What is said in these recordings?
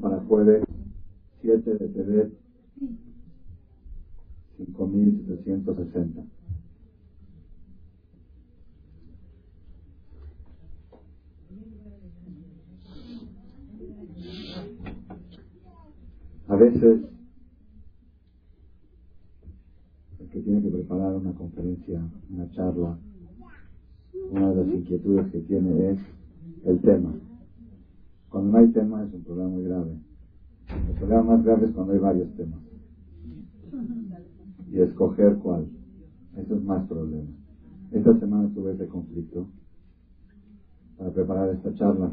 para jueves 7 de TV 5760. A veces el que tiene que preparar una conferencia, una charla, una de las inquietudes que tiene es el tema. Cuando no hay tema es un problema muy grave. El problema más grave es cuando hay varios temas. Y escoger cuál. Eso es más problema. Esta semana tuve ese conflicto para preparar esta charla.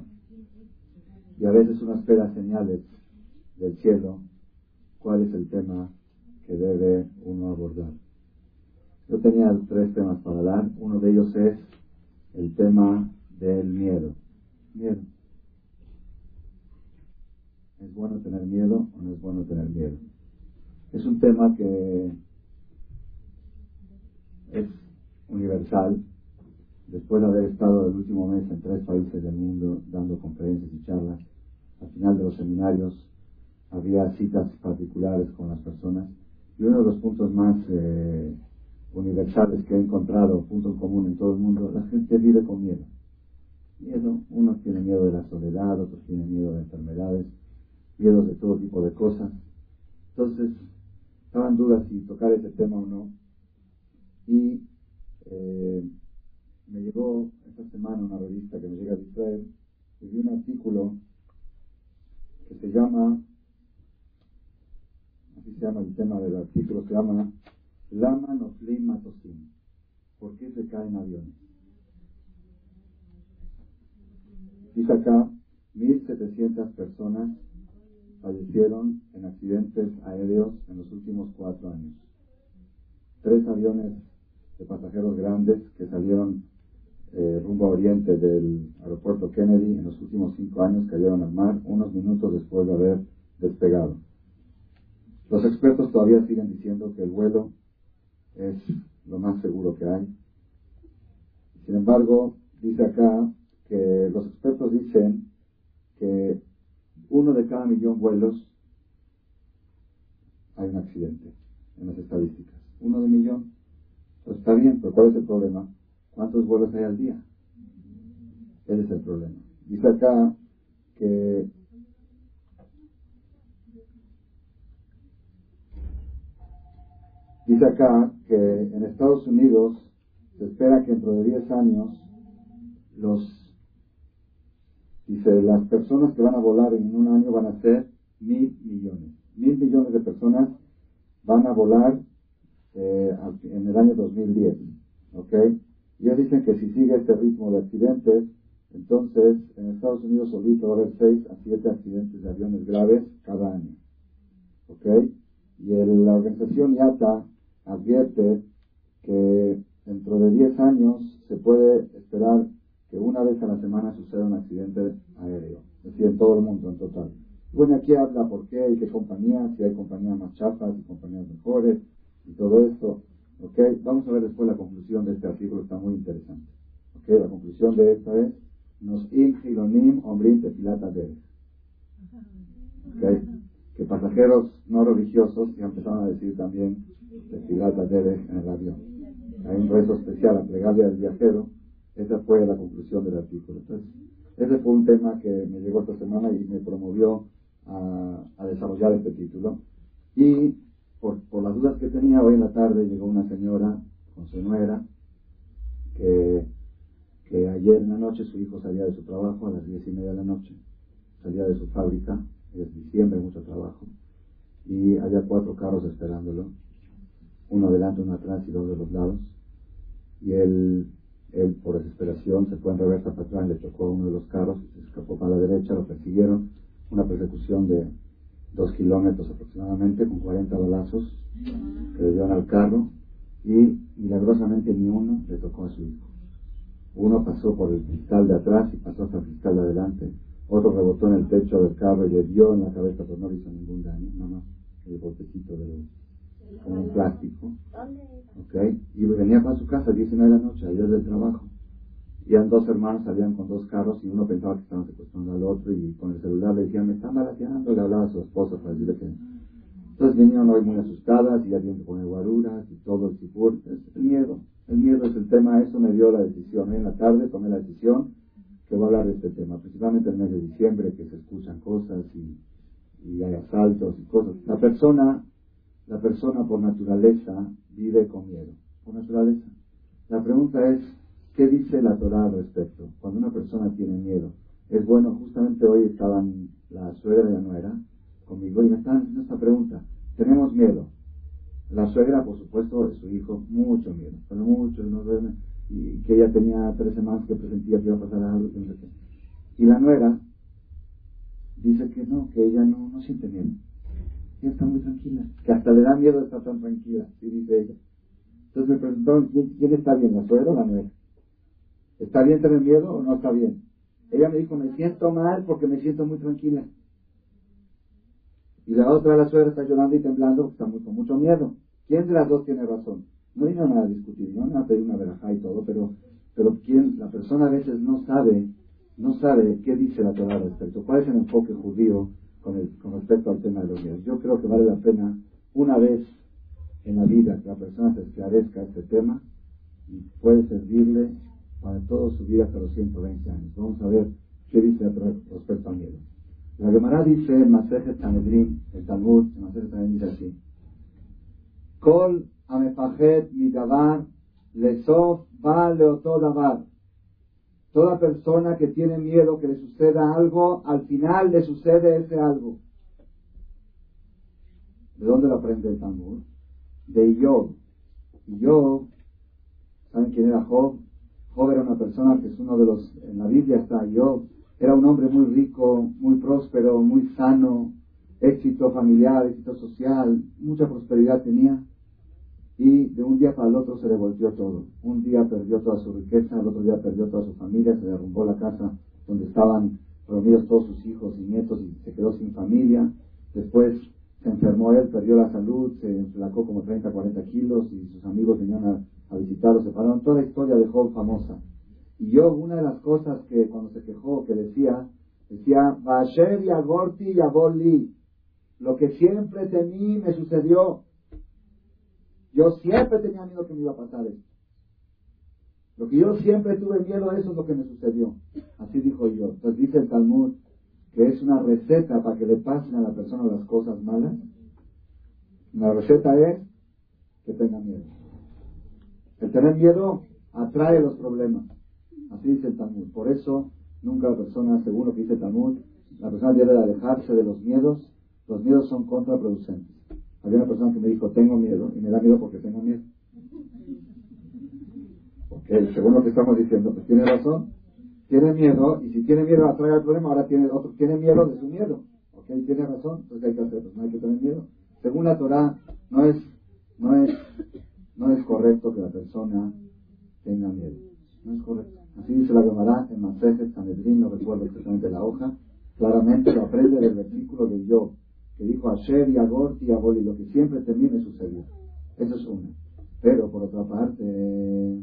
Y a veces uno espera señales del cielo cuál es el tema que debe uno abordar. Yo tenía tres temas para hablar. Uno de ellos es el tema del miedo. Miedo. ¿Es bueno tener miedo o no es bueno tener miedo? Es un tema que es universal. Después de haber estado el último mes en tres países del mundo dando conferencias y charlas, al final de los seminarios había citas particulares con las personas y uno de los puntos más eh, universales que he encontrado, punto en común en todo el mundo, la gente vive con miedo. Miedo, unos tienen miedo de la soledad, otros tienen miedo de enfermedades, miedos de todo tipo de cosas. Entonces, estaban dudas si tocar ese tema o no. Y eh, me llegó esta semana una revista que me llega de Israel y vi un artículo que se llama, así se llama el tema del artículo, se llama Lama Noflim Matosim. ¿Por qué se caen aviones? Dice acá, 1.700 personas fallecieron en accidentes aéreos en los últimos cuatro años. Tres aviones de pasajeros grandes que salieron eh, rumbo a oriente del aeropuerto Kennedy en los últimos cinco años cayeron al mar unos minutos después de haber despegado. Los expertos todavía siguen diciendo que el vuelo es lo más seguro que hay. Sin embargo, dice acá que los expertos dicen que uno de cada millón vuelos hay un accidente en las estadísticas. Uno de millón. Pues está bien, pero ¿cuál es el problema? ¿Cuántos vuelos hay al día? Ese es el problema. Dice acá que dice acá que en Estados Unidos se espera que dentro de 10 años los Dice, las personas que van a volar en un año van a ser mil millones. Mil millones de personas van a volar eh, en el año 2010. ¿Ok? ellos dicen que si sigue este ritmo de accidentes, entonces en Estados Unidos solito va a haber 6 a 7 accidentes de aviones graves cada año. ¿Ok? Y la organización IATA advierte que dentro de 10 años se puede esperar que una vez a la semana suceda un accidente aéreo, es decir, en todo el mundo en total. Bueno, aquí habla por qué y qué compañías, si hay compañías más chafas y compañías mejores y todo esto. ¿ok? Vamos a ver después la conclusión de este artículo, está muy interesante. ¿ok? La conclusión de esta es, nos im hilonim omrim tefilata de ¿ok? Que pasajeros no religiosos ya empezaron a decir también tefilata de en el avión. Hay un rezo especial a plegarle al viajero esa fue la conclusión del artículo. Entonces, ese fue un tema que me llegó esta semana y me promovió a, desarrollar este título. Y por, las dudas que tenía, hoy en la tarde llegó una señora con su nuera que, que ayer en la noche su hijo salía de su trabajo a las diez y media de la noche, salía de su fábrica, es diciembre, mucho trabajo, y había cuatro carros esperándolo, uno adelante, uno atrás y dos de los lados. Y él él, por desesperación, se fue en reversa para atrás, le tocó a uno de los carros, se escapó para la derecha, lo persiguieron. Una persecución de dos kilómetros aproximadamente, con 40 balazos que le dieron al carro. Y milagrosamente ni uno le tocó a su hijo. Uno pasó por el cristal de atrás y pasó hasta el cristal de adelante. Otro rebotó en el techo del carro y le dio en la cabeza, pero no le hizo ningún daño, nada más el botecito de con un plástico. ¿Ok? Y venía para su casa a 19 de la noche, ayer del trabajo. y eran dos hermanos, salían con dos carros y uno pensaba que estaban secuestrando al otro y con el celular le decían, me están balateando, le hablaba a su esposa para decirle que... Entonces vinieron hoy muy asustadas y alguien que pone guaruras y todo el sipur. El miedo, el miedo es el tema, eso me dio la decisión. Hoy en la tarde tomé la decisión que voy a hablar de este tema, principalmente en el mes de diciembre, que se escuchan cosas y, y hay asaltos y cosas. La persona, la persona por naturaleza vive con miedo, por naturaleza. La pregunta es, ¿Qué dice la Torah al respecto? Cuando una persona tiene miedo, es bueno, justamente hoy estaban la suegra y la nuera conmigo y me están haciendo esta pregunta. Tenemos miedo. La suegra, por supuesto, de su hijo, mucho miedo, pero mucho, no duerme, y que ella tenía tres semanas que presentía que iba a pasar algo, Y la nuera dice que no, que ella no, no siente miedo. Está muy tranquila, que hasta le da miedo estar tan tranquila, y dice ella. Entonces me preguntaron, ¿quién, está bien, la suegra o la nuera? ¿Está bien tener miedo o no está bien? Ella me dijo, me siento mal porque me siento muy tranquila. Y la otra, la suegra, está llorando y temblando porque está con mucho miedo. ¿Quién de las dos tiene razón? No vino nada a discutir, no a pedir una verajá y todo, pero, pero ¿quién, la persona a veces no sabe, no sabe qué dice la Torah al respecto, cuál es el enfoque judío con, respecto al tema de los miedos. Yo creo que vale la pena una vez en la vida que la persona se esclarezca este tema y puede servirle para toda su vida hasta los 120 años. Vamos a ver qué dice respecto al miedo. La Gemara dice en Masejet Tanedrin, el Talmud, en Masejet dice así. Kol midavar lesof va leotolavar. Toda persona que tiene miedo que le suceda algo, al final le sucede ese algo. ¿De dónde lo aprende el Talmud? De Job. Job, ¿saben quién era Job? Job era una persona que es uno de los, en la Biblia está yo, era un hombre muy rico, muy próspero, muy sano, éxito familiar, éxito social, mucha prosperidad tenía. Y de un día para el otro se le volvió todo. Un día perdió toda su riqueza, el otro día perdió toda su familia, se derrumbó la casa donde estaban reunidos todos sus hijos y nietos y se quedó sin familia. Después se enfermó él, perdió la salud, se enflacó como 30, 40 kilos y sus amigos venían a visitarlo, se pararon toda la historia de Job famosa. Y yo, una de las cosas que cuando se quejó, que decía, decía, Basher y Agorti y lo que siempre temí me sucedió. Yo siempre tenía miedo que me iba a pasar esto. Lo que yo siempre tuve miedo, eso es lo que me sucedió. Así dijo yo. Entonces dice el Talmud que es una receta para que le pasen a la persona las cosas malas. La receta es que tenga miedo. El tener miedo atrae los problemas. Así dice el Talmud. Por eso, nunca la persona, según lo que dice el Talmud, la persona debe alejarse de los miedos. Los miedos son contraproducentes. Había una persona que me dijo, tengo miedo, y me da miedo porque tengo miedo. Ok, según lo que estamos diciendo, pues tiene razón. Tiene miedo, y si tiene miedo atrae el problema, ahora tiene otro, tiene miedo de su miedo. Ok, tiene razón, entonces hay que hacer, pues no hay que tener miedo. Según la Torah, no es, no es no es correcto que la persona tenga miedo. No es correcto. Así dice la Gemara en Masejet Sanedrin, no recuerdo exactamente la hoja, claramente lo aprende del versículo de Yo, que dijo Asher y Agor y Aboli, lo que siempre termine sucedió. Eso es uno. Pero por otra parte,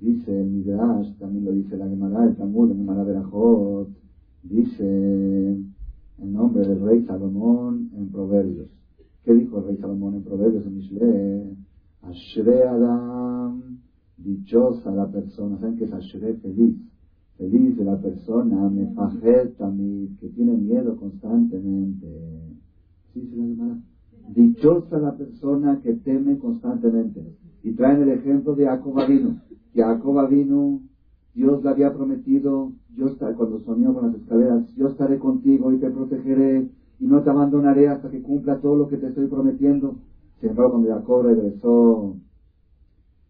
dice el Midrash, también lo dice la Gemara, el Talmud, el Gemara Berajot, dice en nombre del rey Salomón en Proverbios. ¿Qué dijo el rey Salomón en Proverbios en Mishle? Ashre Adam, dichosa la persona. ¿Saben qué es Ashre? Feliz. Feliz de la persona, me fajeta, que tiene miedo constantemente. ¿Sí se Dichosa la persona que teme constantemente. Y traen el ejemplo de Jacob Avinu. Jacob vino, Dios le había prometido, yo cuando soñó con las escaleras, yo estaré contigo y te protegeré y no te abandonaré hasta que cumpla todo lo que te estoy prometiendo. Sin embargo, cuando Jacob regresó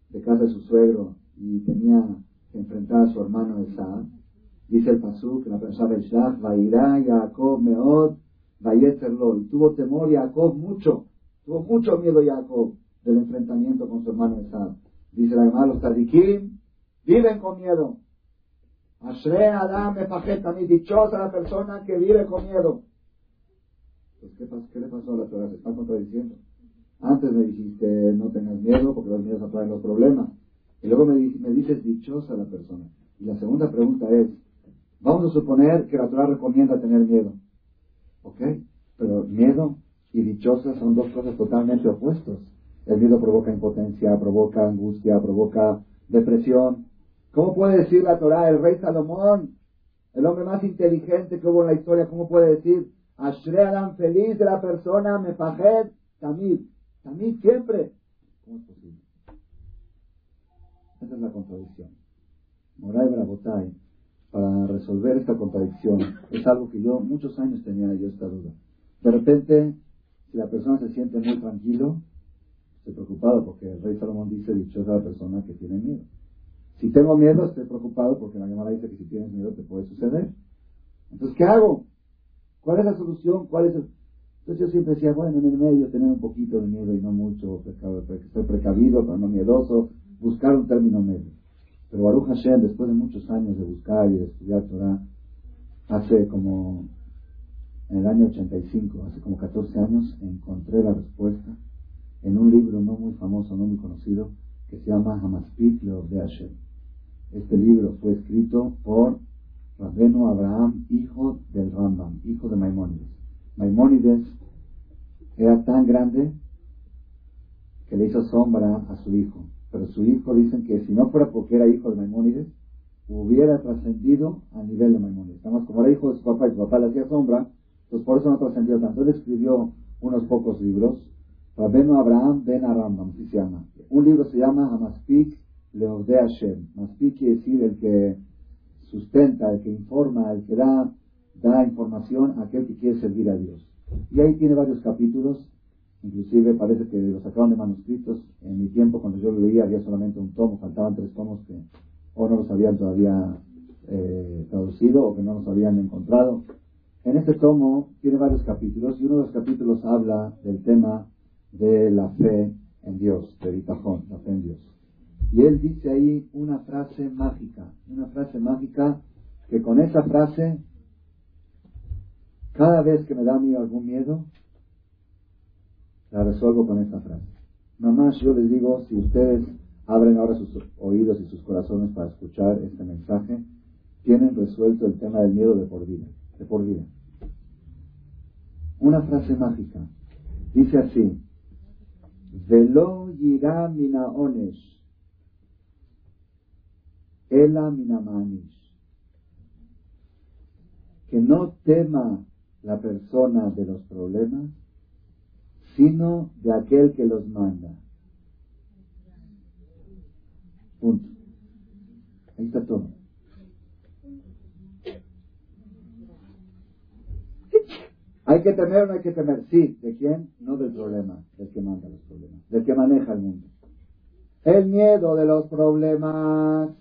de casa de su suegro y tenía que enfrentar a su hermano Esau, dice el Pasuk, que la persona Shlach, Vairá Jacob Meod, Vayeterlo, y tuvo temor Jacob mucho, tuvo mucho miedo Jacob del enfrentamiento con su hermano Esau. Dice la hermana, los tadikim viven con miedo. Ashre Adam mi dichosa la persona que vive con miedo. Pues, ¿qué, ¿qué le pasó a la Torah? Se está contradiciendo. Antes me dijiste, no tengas miedo porque los miedos atraen los problemas. Y luego me, me dices, dichosa la persona. Y la segunda pregunta es, vamos a suponer que la Torah recomienda tener miedo. ¿Ok? Pero miedo y dichosa son dos cosas totalmente opuestas. El miedo provoca impotencia, provoca angustia, provoca depresión. ¿Cómo puede decir la Torah, el rey Salomón, el hombre más inteligente que hubo en la historia, cómo puede decir, Ashre feliz de la persona, me pajed, tamid, tamid siempre? ¿Cómo es posible? Esa es la contradicción. Moray Brabotay, para resolver esta contradicción, es algo que yo muchos años tenía yo esta duda. De repente, si la persona se siente muy tranquilo, estoy preocupado porque el rey Salomón dice, dichosa la persona que tiene miedo. Si tengo miedo, estoy preocupado porque la llamada dice que si tienes miedo te puede suceder. Entonces, ¿qué hago? ¿Cuál es la solución? ¿Cuál es el... Entonces yo siempre decía, bueno, en el medio tener un poquito de miedo y no mucho, ser precavido, pero no miedoso, buscar un término medio. Pero Baruch Hashem, después de muchos años de buscar y de estudiar Torah, hace como, en el año 85, hace como 14 años, encontré la respuesta en un libro no muy famoso, no muy conocido, que se llama Hamaspik de Hashem. Este libro fue escrito por Rabeno Abraham, hijo del Rambam, hijo de Maimónides. Maimónides era tan grande que le hizo sombra a su hijo. Pero su hijo dicen que si no fuera porque era hijo de Maimónides, hubiera trascendido a nivel de Maimónides. Además, como era hijo de su papá y su papá le hacía sombra, pues por eso no trascendió tanto. Él escribió unos pocos libros. Rabenu Abraham Ben Arambam, así se llama. Un libro se llama Hamaspik Leode Hashem. Maspik quiere decir el que sustenta, el que informa, el que da, da información a aquel que quiere servir a Dios. Y ahí tiene varios capítulos Inclusive parece que lo sacaron de manuscritos. En mi tiempo, cuando yo lo leía, había solamente un tomo, faltaban tres tomos que o no los habían todavía eh, traducido o que no los habían encontrado. En este tomo tiene varios capítulos y uno de los capítulos habla del tema de la fe en Dios, de Vitajón, la fe en Dios. Y él dice ahí una frase mágica, una frase mágica que con esa frase, cada vez que me da a algún miedo, la resuelvo con esta frase. Mamás, yo les digo, si ustedes abren ahora sus oídos y sus corazones para escuchar este mensaje, tienen resuelto el tema del miedo de por vida. De por vida. Una frase mágica. Dice así. Velo yira mina onesh. Ela mina Que no tema la persona de los problemas, sino de aquel que los manda. Punto. Ahí está todo. ¿Hay que temer o no hay que temer? Sí. ¿De quién? No del problema, del que manda los problemas, del que maneja el mundo. El miedo de los problemas.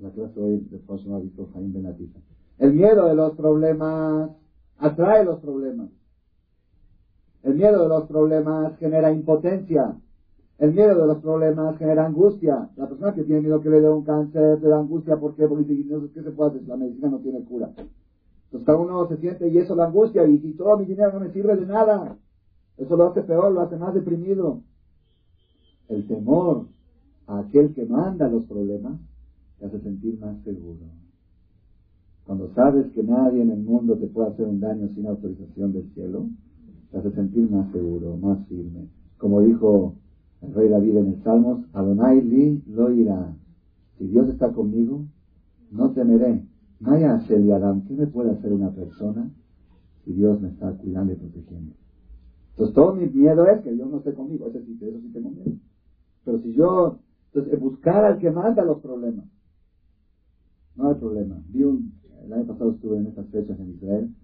La clase hoy de visto Jaime Benatita. El miedo de los problemas atrae los problemas. El miedo de los problemas genera impotencia. El miedo de los problemas genera angustia. La persona que tiene miedo que le dé un cáncer le da angustia. ¿Por qué? Porque dice, ¿qué se puede hacer? La medicina no tiene cura. Entonces cada uno se siente y eso la angustia. Y, y todo mi dinero no me sirve de nada. Eso lo hace peor, lo hace más deprimido. El temor a aquel que manda los problemas te hace sentir más seguro. Cuando sabes que nadie en el mundo te puede hacer un daño sin autorización del cielo, te hace sentir más seguro, más firme. Como dijo el rey David en el Salmos, Adonai li lo irá. Si Dios está conmigo, no temeré. Maya y Adam, ¿qué me puede hacer una persona si Dios me está cuidando y protegiendo? Entonces todo mi miedo es que Dios no esté conmigo, eso sí, eso sí tengo miedo. Pero si yo, entonces buscar al que manda los problemas. No hay problema. Vi un, el año pasado estuve en estas fechas en Israel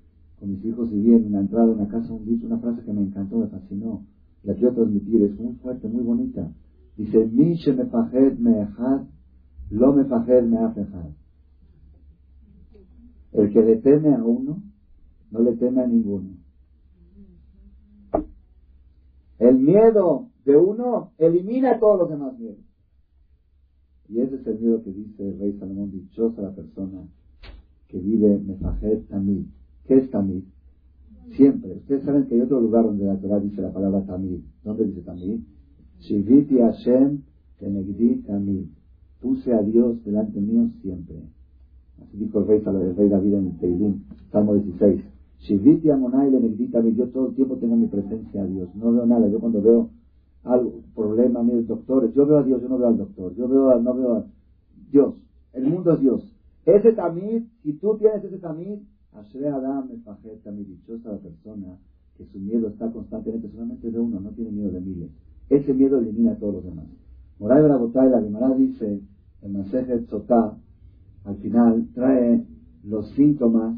con mis hijos y vi en la entrada una casa un dicho, una frase que me encantó, me fascinó. La quiero transmitir, es muy fuerte, muy bonita. Dice, Mi me fajed me lo me fajed me afejad. El que le teme a uno, no le teme a ninguno. El miedo de uno elimina todos los demás miedos. Y ese es el miedo que dice el rey Salomón, dichosa la persona que vive Mefajed Tamid, ¿Qué es Tamid? Siempre. Ustedes saben que hay otro lugar donde la Torah dice la palabra Tamid. ¿Dónde dice Tamid? Shiviti Hashem Kenegdi Tamid. puse a Dios delante mío siempre. Así dijo el rey, el rey David en el Teilim, Salmo 16. Shiviti Amonai le yo todo el tiempo tengo mi presencia a Dios, no veo nada, yo cuando veo algo, problema, mis doctores, yo veo a Dios, yo no veo al doctor, yo veo no veo a Dios, el mundo es Dios. Ese tamid, si tú tienes ese tamid, Ashre Adam tamid, dichosa persona que su miedo está constantemente solamente de uno, no tiene miedo de miles. Ese miedo elimina a todos los demás. Moray Barabotay, la Gemara dice, en Masejet Sotá, al final trae los síntomas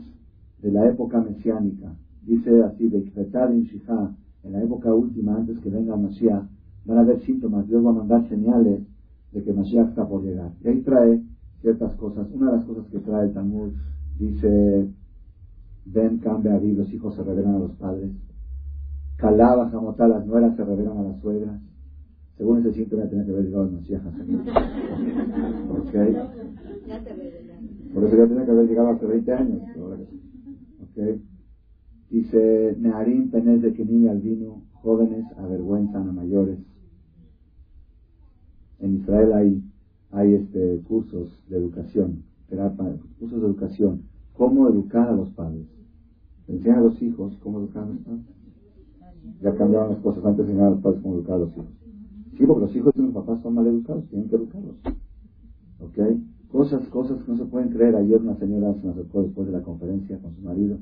de la época mesiánica. Dice así, de en Shihá, en la época última, antes que venga Mashiach, van a haber síntomas, Dios va a mandar señales de que Mashiach está por llegar. Y ahí trae ciertas cosas. Una de las cosas que trae el Talmud dice, ven, cambia, a los hijos se revelan a los padres. Calaba, jamotá, las nueras se revelan a las suegras. Según ese síntoma tiene que haber llegado el Mashiach. ¿Ok? Por eso ya tiene que haber llegado hace 20 años. Dice, Neharim Penez de Kenim al vino, jóvenes avergüenzan a mayores. En Israel hay, hay este, cursos de educación, cursos de educación, cómo educar a los padres. Enseñan a los hijos cómo educar a los padres. Ya cambiaron las cosas, antes enseñaban a los padres cómo educar a los hijos. Sí, porque los hijos de los papás son mal educados, tienen que educarlos. ¿Ok? Cosas, cosas que no se pueden creer. Ayer una señora se nos acercó después de la conferencia con su marido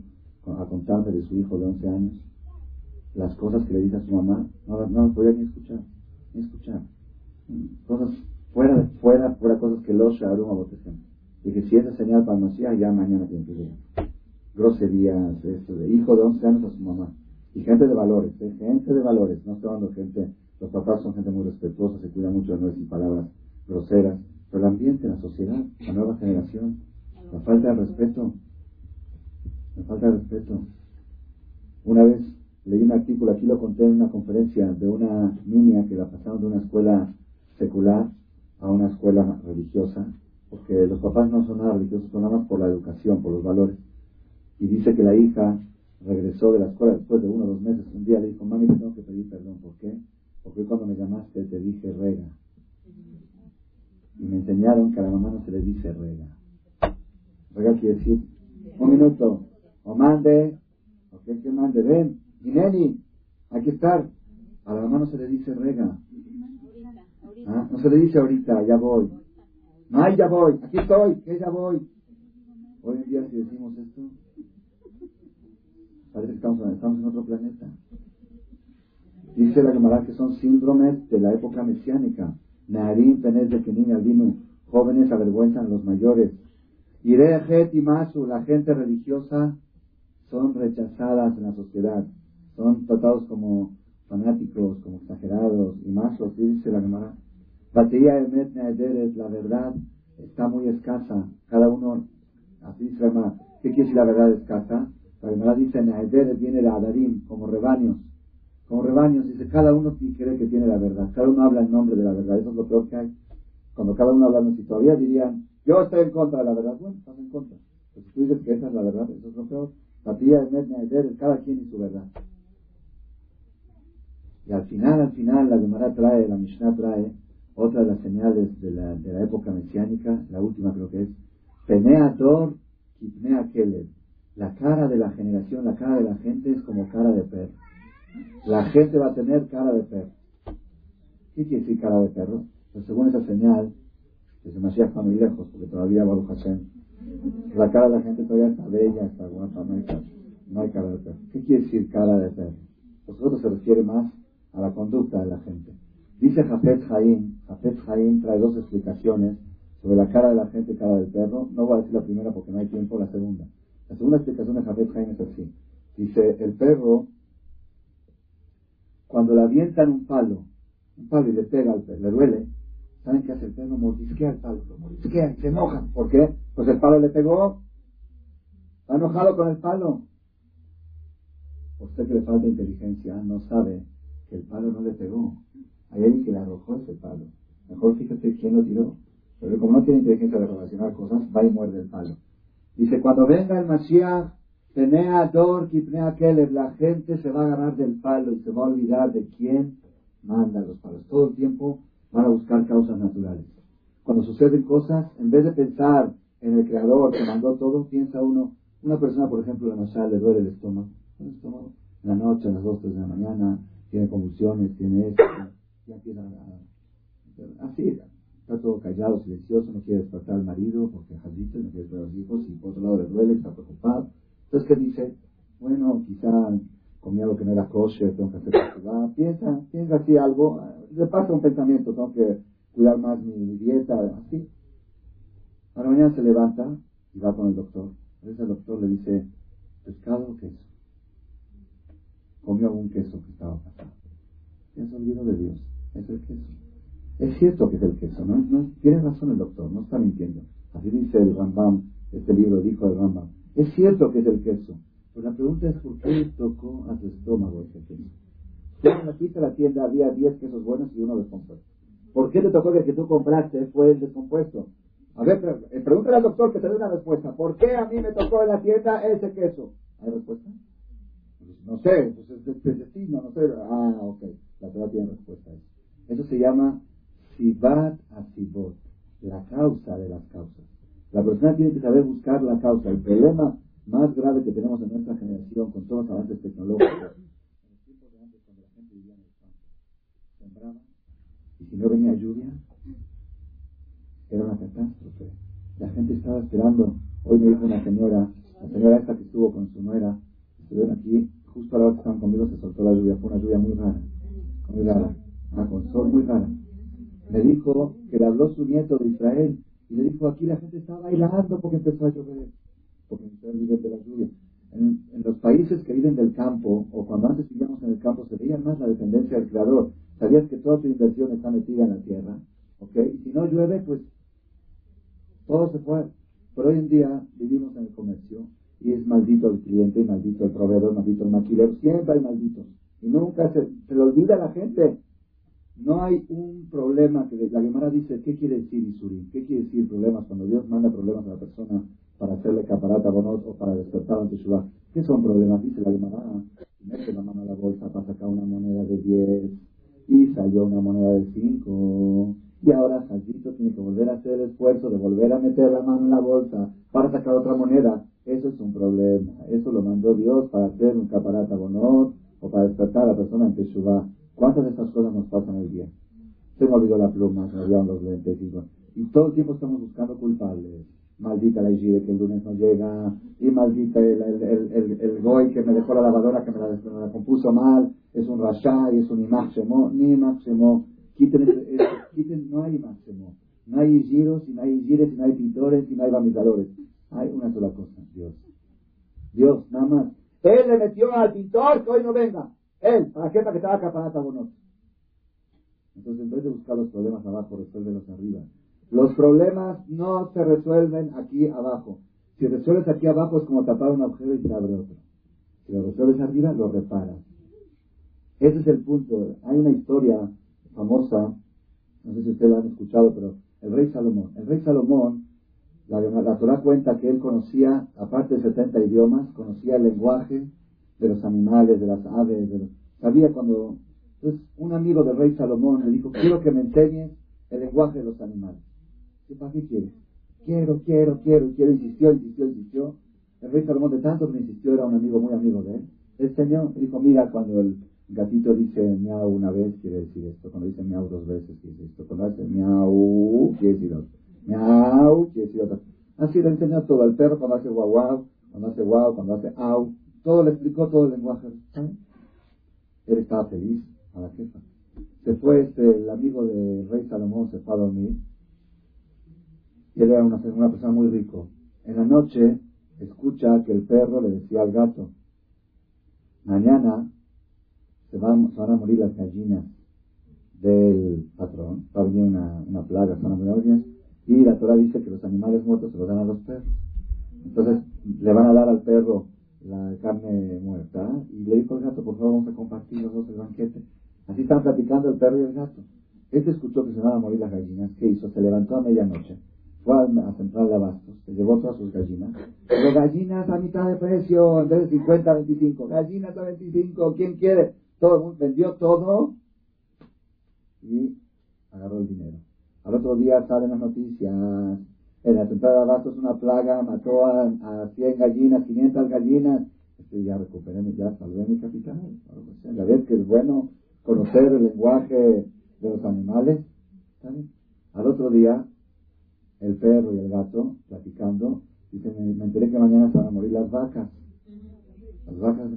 a contarme de su hijo de 11 años. Las cosas que le dice a su mamá, no, no las podía ni escuchar, ni escuchar. Cosas fuera, fuera, fuera cosas que los sharum Y que si esa señal para Mashiach, ya mañana tiene que ver. Groserías, esto, de hijo de 11 años a su mamá. Y gente de valores, ¿eh? gente de valores. No estoy hablando gente, los papás son gente muy respetuosa, se cuidan mucho de no decir palabras groseras pero el ambiente, la sociedad, la nueva generación, la falta de respeto, la falta de respeto. Una vez leí un artículo, aquí lo conté en una conferencia, de una niña que la pasaron de una escuela secular a una escuela religiosa, porque los papás no son nada religiosos, son nada más por la educación, por los valores. Y dice que la hija regresó de la escuela después de uno o dos meses. Un día le dijo, mami, te tengo que pedir perdón. ¿Por qué? Porque cuando me llamaste te dije rega. Y me enseñaron que a la mamá no se le dice rega. Rega quiere decir, un minuto, o mande, o que que mande, ven, y neni, hay que estar. A la mamá no se le dice rega. ¿Ah? No se le dice ahorita, ya voy. No, ya voy, aquí estoy, que ya voy. Hoy en día si decimos esto, parece que estamos, en otro planeta. Dice la camarada que son síndromes de la época mesiánica. Naharim Penez de Kenim vino jóvenes avergüenzan a los mayores. Irejet y Masu, la gente religiosa, son rechazadas en la sociedad, son tratados como fanáticos, como exagerados, y Masu, dice la Gemara. Batería Emet Neederet, la verdad está muy escasa, cada uno, así dice la ¿qué quiere decir la verdad escasa? La Gemara dice Neederet viene de Adarim, como rebaños como rebaños, dice, cada uno cree que tiene la verdad, cada uno habla en nombre de la verdad, eso es lo peor que hay. Cuando cada uno habla, si todavía dirían, yo estoy en contra de la verdad, bueno, estás en contra. Pues si tú dices que esa es la verdad, eso es lo peor. La de cada quien y su verdad. Y al final, al final, la Gemara trae, la Mishnah trae otra de las señales de la, de la época mesiánica, la última creo que es, Penea Dor, Kipnea Keleb. La cara de la generación, la cara de la gente es como cara de perro. La gente va a tener cara de perro. ¿Qué quiere decir cara de perro? Pues según esa señal, que se me hacía muy lejos, porque todavía Baruch la cara de la gente todavía está bella, está guapa, no hay cara, no hay cara de perro. ¿Qué quiere decir cara de perro? Pues se refiere más a la conducta de la gente. Dice Jafet Jaim, Jafet Jaim trae dos explicaciones sobre la cara de la gente y cara del perro. No voy a decir la primera porque no hay tiempo, la segunda. La segunda explicación de Jafet Jaim es así. Dice, el perro cuando le avientan un palo, un palo y le pega al perro, le duele, ¿saben qué hace el perro? Mordisquea el palo, lo mordisquea, se enoja. ¿Por qué? Pues el palo le pegó, está enojado con el palo. Usted que le falta inteligencia no sabe que el palo no le pegó. Hay alguien que le arrojó ese palo. Mejor fíjate quién lo tiró. Pero como no tiene inteligencia de relacionar cosas, va y muerde el palo. Dice, cuando venga el Mashiach, Tenea Dor, la gente se va a agarrar del palo y se va a olvidar de quién manda los palos. Todo el tiempo van a buscar causas naturales. cuando suceden cosas, en vez de pensar en el creador que mandó todo, piensa uno, una persona, por ejemplo, la le duele el estómago, el estómago, en la noche, a las 2, 3 de la mañana, tiene convulsiones, tiene esto, ya empieza a... Así, está todo callado, silencioso, no quiere despertar al marido porque es no quiere despertar a los hijos, y por otro lado le duele, está preocupado. Entonces, ¿qué dice? Bueno, quizá comía algo que no era kosher, tengo que hacer va Piensa, piensa así algo, le pasa un pensamiento, tengo que cuidar más mi dieta, así. A la mañana se levanta y va con el doctor. A veces el doctor le dice, pescado o queso. Comió algún queso que estaba pasando. Ya se olvidó de Dios. Es el queso. Es cierto que es el queso, ¿no? no tiene razón el doctor, no está mintiendo. Así dice el Rambam, este libro dijo el Rambam. Es cierto que es el queso. Pero la pregunta es por qué le tocó a su estómago ese queso. Cuando fuiste a la tienda había 10 quesos buenos y uno descompuesto. ¿Por qué te tocó que el que tú compraste fue el descompuesto? A ver, eh, pregúntale al doctor que te dé una respuesta. ¿Por qué a mí me tocó en la tienda ese queso? ¿Hay respuesta? No sé, pues es de destino, no sé. Ah, ok, la verdad tiene respuesta. Eso se llama Sibat Asibot, la causa de las causas. La persona tiene que saber buscar la causa. El problema más grave que tenemos en nuestra generación con todos los avances tecnológicos, en el tiempo de antes cuando la gente vivía en el campo, sembraba, y si no venía lluvia, era una catástrofe. La gente estaba esperando. Hoy me dijo una señora, la señora esta que estuvo con su nuera, estuvieron aquí, justo a la hora que estaban conmigo se soltó la lluvia, fue una lluvia muy rara, muy rara, ah, con sol muy rara. Me dijo que le habló su nieto de Israel y le dijo aquí la gente estaba bailando porque empezó a llover, porque empezó a vivir de la lluvia. En, en, los países que viven del campo, o cuando antes vivíamos en el campo, se veía más la dependencia del creador. Sabías que toda tu inversión está metida en la tierra, ¿ok? Y si no llueve, pues todo se fue. Pero hoy en día vivimos en el comercio y es maldito el cliente, maldito el proveedor, maldito el maquilero. Siempre hay malditos. Y nunca se, se le olvida a la gente. No hay un problema que la Gemara dice, ¿qué quiere decir Isuri? ¿Qué quiere decir problemas? Cuando Dios manda problemas a la persona para hacerle caparata bonot o para despertar ante Shubá. ¿Qué son problemas? Dice la Gemara, mete la mano a la bolsa para sacar una moneda de 10 y salió una moneda de 5 y ahora Jacito tiene que volver a hacer el esfuerzo de volver a meter la mano en la bolsa para sacar otra moneda. Eso es un problema. Eso lo mandó Dios para hacer un caparata bonot o para despertar a la persona en Teshuvah. ¿Cuántas de estas cosas nos pasan el día? Se me olvidó la pluma, se me olvidaron los lentes. Y, todo el tiempo estamos buscando culpables. Maldita la Igire que el lunes no llega. Y maldita el, el, el, el, goy que me dejó la lavadora que me la, compuso mal. Es un rasha y es un imach Ni imach Quiten, quiten, no hay máximo. No hay giros, y no hay gires, y no hay pintores, y no hay bamizadores. Hay una sola cosa, Dios. Dios, nada más. Él le metió al pintor que hoy no venga. Él, ¿para qué? Para que te haga caparata bonot. Entonces, en vez de buscar los problemas abajo, resuélvelos arriba. Los problemas no se resuelven aquí abajo. Si resuelves aquí abajo es como tapar un agujero y se abre otro. Si lo resuelves arriba, lo reparas. Ese es el punto. Hay una historia famosa, no sé si ustedes la han escuchado, pero el rey Salomón. El rey Salomón, la, la Torah cuenta que él conocía, aparte de 70 idiomas, conocía el lenguaje de los animales, de las aves, sabía cuando... Entonces, un amigo del rey Salomón le dijo, quiero que me enseñes el lenguaje de los animales. ¿Qué para qué quieres? Quiero, quiero, quiero, quiero, insistió, insistió, insistió. El rey Salomón de tanto que insistió, era un amigo muy amigo de él. El Señor dijo, mira, cuando el gatito dice miau una vez, quiere decir esto. Cuando dice miau dos veces, quiere decir esto. Cuando dice miau, quiere decir otro. Miau, quiere decir otro. Así le enseñó todo al perro cuando hace guau guau, cuando hace guau, cuando hace au. Todo le explicó todo el lenguaje. Él estaba feliz a la jefa. Se fue este, el amigo del rey Salomón, se fue a dormir. Y él era una, una persona muy rico. En la noche escucha que el perro le decía al gato, mañana se van, a morir las gallinas del patrón, va a venir una, una plaga, se van a morir las gallinas, y la Torah dice que los animales muertos se los dan a los perros. Entonces le van a dar al perro la carne muerta y le dijo al gato, por favor vamos a compartir los dos el banquete. Así están platicando el perro y el gato. Este escuchó que se van a morir las gallinas. ¿Qué hizo? Se levantó a medianoche, fue a, central de abastos, se llevó todas sus gallinas. Pero gallinas a mitad de precio, en vez de 50 a 25. Gallinas a 25, ¿quién quiere? Todo el mundo vendió todo y agarró el dinero. Al otro día salen las noticias. En la central de Abastos una plaga mató a, a 100 gallinas, 500 gallinas. Este, ya recuperé, ya salvé mi capital. La vez que es bueno conocer el lenguaje de los animales. Al otro día, el perro y el gato, platicando, dicen, me, enteré que mañana se van a morir las vacas. Las vacas,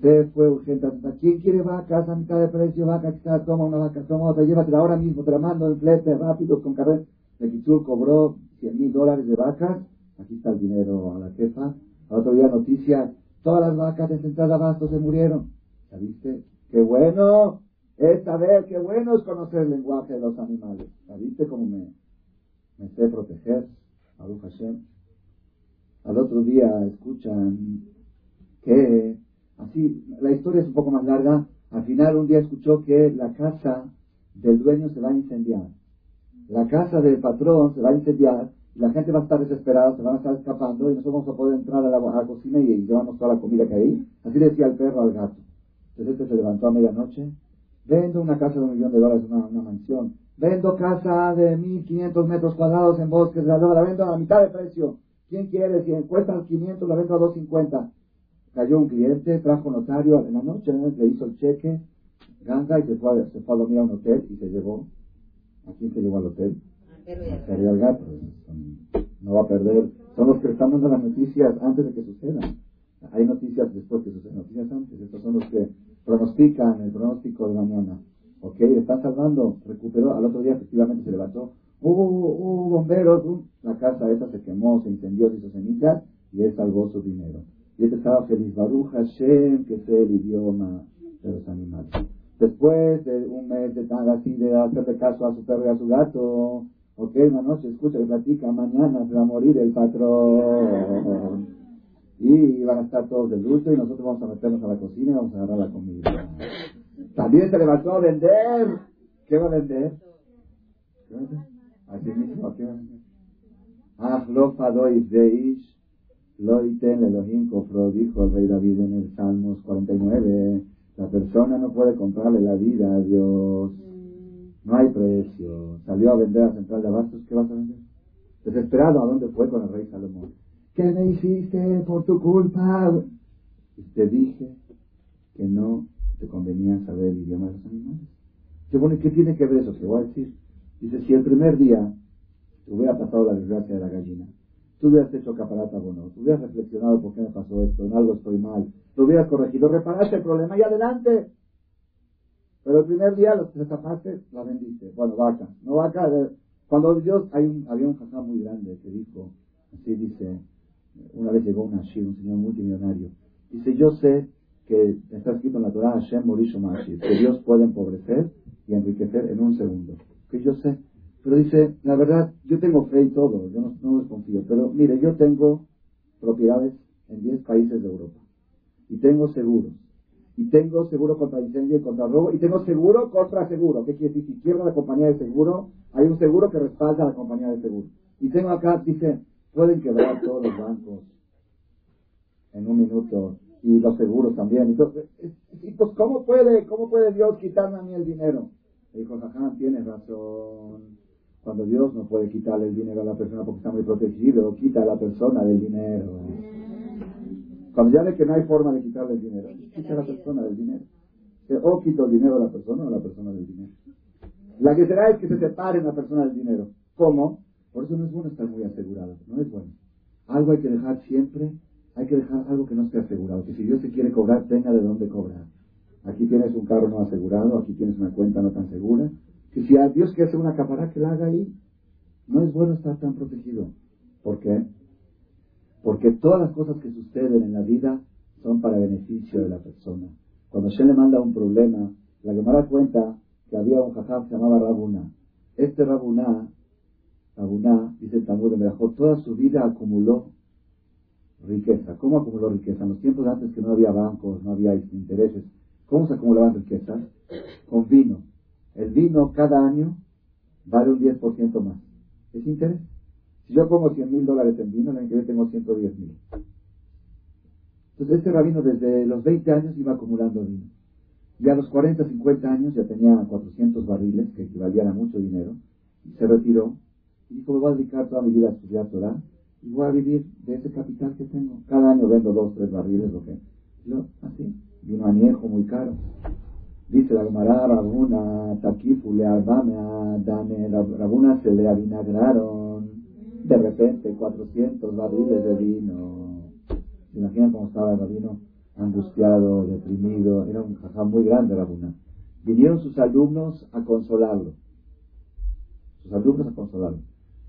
se fue urgente. ¿Quién quiere vacas a mitad de precio? Vaca, toma una vaca, toma otra, llévatela ahora mismo, te la mando en flete, rápido, con carrera. El cobró 100 mil dólares de vacas. Aquí está el dinero a la jefa. Al otro día noticia, todas las vacas de Central de Abasto se murieron. ¿Ya viste? ¡Qué bueno! Esta vez, qué bueno es conocer el lenguaje de los animales. ¿Ya viste cómo me, me sé proteger? Hashem. Al otro día escuchan que Así, la historia es un poco más larga. Al final un día escuchó que la casa del dueño se va a incendiar. La casa del patrón se va a incendiar y la gente va a estar desesperada, se van a estar escapando y nosotros vamos a poder entrar a la, cocina y, llevarnos toda la comida que hay. Así decía el perro al gato. Entonces este se levantó a medianoche. Vendo una casa de un millón de dólares, una, una mansión. Vendo casa de 1500 metros cuadrados en bosques, la, la vendo a la mitad de precio. ¿Quién quiere? Si cuesta 500, la vendo a 250 cayó un cliente, trajo notario en la noche, le hizo el cheque, ganga y se fue, se fue a dormir a un hotel y se llevó. ¿A quién se llevó al hotel? A al gato. No va a perder. Son los que están dando las noticias antes de que sucedan. Hay noticias después que suceden, noticias antes. Estos son los que pronostican el pronóstico de mañana. Ok, le están salvando, recuperó, al otro día efectivamente se levantó. Hubo, hubo bomberos, la casa esa se quemó, se incendió, se hizo ceniza y él salvó su dinero. Y él estaba feliz. Baruch Hashem, que sé el idioma de los animales. Después de un mes de tan así de hacerle caso a su perro y a su gato, ok, una noche escucha y platica, mañana se va a morir el patrón. Y van a estar todos de luto y nosotros vamos a meternos a la cocina y vamos a agarrar la comida. También se levantó a vender. ¿Qué va a vender? ¿Qué va a mismo, ¿qué va a vender? Ah, Deish Loiten Elohim Kofro, dijo el rey David en el Salmos 49, la persona no puede comprarle la vida a Dios. No hay precio. Salió a vender a Central de Abastos, ¿qué vas a vender? Desesperado, ¿a dónde fue con el rey Salomón? ¿Qué me hiciste por tu culpa? Y te dije que no te convenía saber el idioma de los animales. ¿Qué, bueno, ¿Qué tiene que ver eso? Te voy a decir. Dice, si el primer día te hubiera pasado la desgracia de la gallina, tú hubieras hecho caparata bueno, tú hubieras reflexionado por qué me pasó esto, en algo estoy mal, tú hubieras corregido, reparaste el problema y adelante. Pero el primer día lo que tapaste, la vendiste. Bueno, vaca, no vaca. Cuando Dios, hay un, había un jajá muy grande que dijo, así dice, una vez llegó un Ashir, un señor multimillonario, dice, yo sé que está escrito en la Torah, Hashem Morisho que Dios puede empobrecer y enriquecer en un segundo. Que yo sé, pero dice, la verdad, yo tengo fe y todo, yo no, no desconfío, pero mire, yo tengo propiedades en 10 países de Europa y tengo seguros. Y tengo seguro contra incendio y contra robo. Y tengo seguro contra seguro. ¿Qué quiere decir? Si quiebra la compañía de seguro, hay un seguro que respalda a la compañía de seguro. Y tengo acá, dice, pueden quebrar todos los bancos en un minuto. Y los seguros también. Y, pues, ¿cómo puede, cómo puede Dios quitarme a mí el dinero? Le dijo, Jaján, tienes razón. Cuando Dios no puede quitarle el dinero a la persona porque está muy protegido, quita a la persona del dinero. Cuando ya ve que no hay forma de quitarle el dinero, quita a la persona del dinero. O quito el dinero a la persona o la persona del dinero. La que será es que se separe la persona del dinero. ¿Cómo? Por eso no es bueno estar muy asegurado. No es bueno. Algo hay que dejar siempre. Hay que dejar algo que no esté asegurado. Que si Dios se quiere cobrar, tenga de dónde cobrar. Aquí tienes un carro no asegurado, aquí tienes una cuenta no tan segura que si a Dios quiere hacer una capará, que la haga ahí. No es bueno estar tan protegido. ¿Por qué? Porque todas las cosas que suceden en la vida son para beneficio de la persona. Cuando Shem le manda un problema, la da cuenta que había un jajá que se llamaba Rabuna. Este Rabuna, Rabuna, dice el Talmud de toda su vida acumuló riqueza. ¿Cómo acumuló riqueza? En los tiempos antes que no había bancos, no había intereses, ¿cómo se acumulaban riquezas? Con vino. El vino cada año vale un 10% más. ¿Es interés? Si yo pongo 100 mil dólares en vino, el año que viene tengo 110 mil. Entonces este rabino desde los 20 años iba acumulando vino. Y a los 40, 50 años ya tenía 400 barriles, que equivalían a mucho dinero. se retiró y dijo, me voy a dedicar toda mi vida a estudiar Torah y voy a vivir de ese capital que tengo. Cada año vendo dos, tres barriles, lo que. Yo, así, vino añejo muy caro. Dice la Gemara, Rabuna, Takifu, le Dame, Rabuna se le avinagraron. De repente, 400 barriles de vino. ¿Se imaginan cómo estaba el rabino? Angustiado, deprimido. Era un jajá muy grande, Rabuna. Vinieron sus alumnos a consolarlo. Sus alumnos a consolarlo.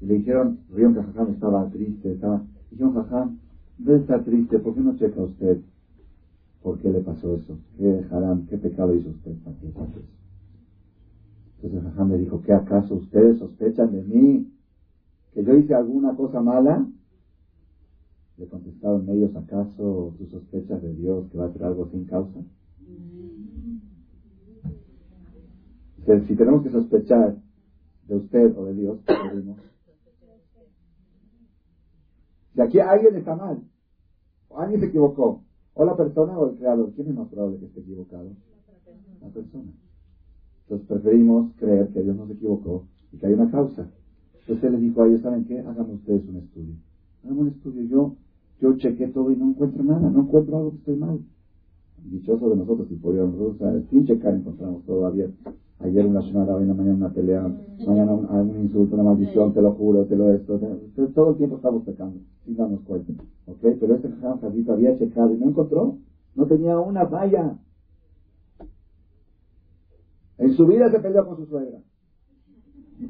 Y le dijeron, vieron que Jajam estaba triste, estaba, dijeron, Jajam, de estar triste, ¿por qué no checa usted por qué le pasó eso? ¿Qué haram, qué pecado hizo usted para que? Entonces Jajam le dijo, ¿qué acaso ustedes sospechan de mí que yo hice alguna cosa mala? Le contestaron ellos, ¿acaso tú sospechas de Dios que va a hacer algo sin causa? si tenemos que sospechar de usted o de Dios, Si aquí alguien está mal, o alguien se equivocó, o la persona o el creador, ¿quién es más probable que esté equivocado? La persona. Entonces preferimos creer que Dios no se equivocó y que hay una causa. Entonces él les dijo a ellos, ¿saben qué? Hagan ustedes un estudio. Hagan un estudio. Yo, yo chequé todo y no encuentro nada, no encuentro algo que esté mal. Dichoso de nosotros si podíamos, sin checar encontramos todo abierto. Ayer una señora, hoy en la mañana una pelea, mañana un, un, insulto, una maldición, te lo juro, te lo esto. todo el tiempo estamos pecando, sin darnos cuenta. ¿Ok? Pero este Jajam había checado y no encontró. No tenía una falla. En su vida se peleó con su suegra.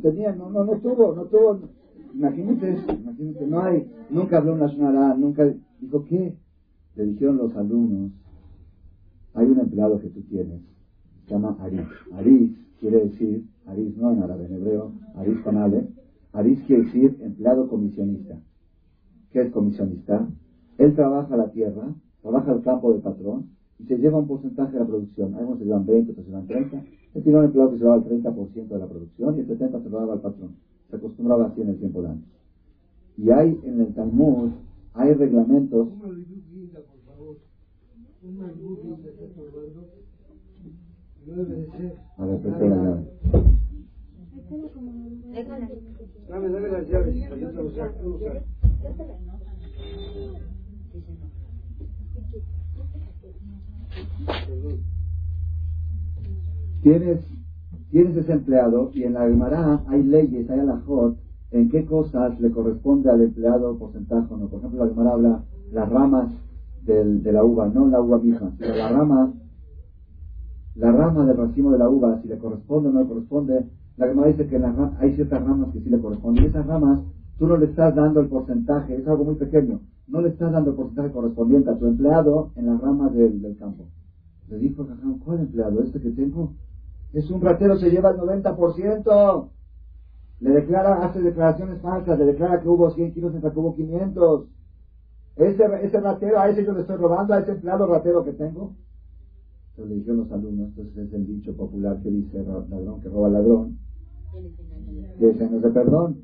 Tenía, no, no, no tuvo, no tuvo. Imagínate, imagínate, no hay, nunca habló una señora, nunca, dijo, ¿qué? Le dijeron los alumnos, hay un empleado que tú tienes, se llama Aris. Aris quiere decir, Aris no en árabe, en hebreo, Aris con Ale. Aris quiere decir empleado comisionista. ¿Qué es comisionista? Él trabaja la tierra, trabaja el campo del patrón y se lleva un porcentaje de la producción. Algunos se llevan 20, otros se llevan 30. Él tiene un empleado que se lleva el 30% de la producción y el 70% se lo daba al patrón. Se acostumbraba así en el tiempo de antes. Y hay en el Talmud, hay reglamentos. A ver, presta la llave. Dame, dame las llaves, yo te lo saco. Tienes, tienes ese empleado y en la Gemara hay leyes, hay alajot, en qué cosas le corresponde al empleado porcentaje o no. Por ejemplo, la Gemara habla las ramas del, de la uva, no la uva vieja, sino la rama la rama del racimo de la uva, si le corresponde o no le corresponde, la Gemara dice que hay ciertas ramas que sí le corresponden. Y esas ramas, tú no le estás dando el porcentaje, es algo muy pequeño, no le estás dando el porcentaje correspondiente a tu empleado en las ramas del, campo. Le dijo ¿cuál empleado? ¿Este que tengo? Es un ratero, se lleva el 90%. Le declara, hace declaraciones falsas, le declara que hubo 100 kilos mientras que hubo 500. Ese, ese ratero, a ese yo le estoy robando, a ese empleado ratero que tengo. Entonces le dijeron los alumnos, entonces es el dicho popular que dice ladrón que roba ladrón, que años de perdón.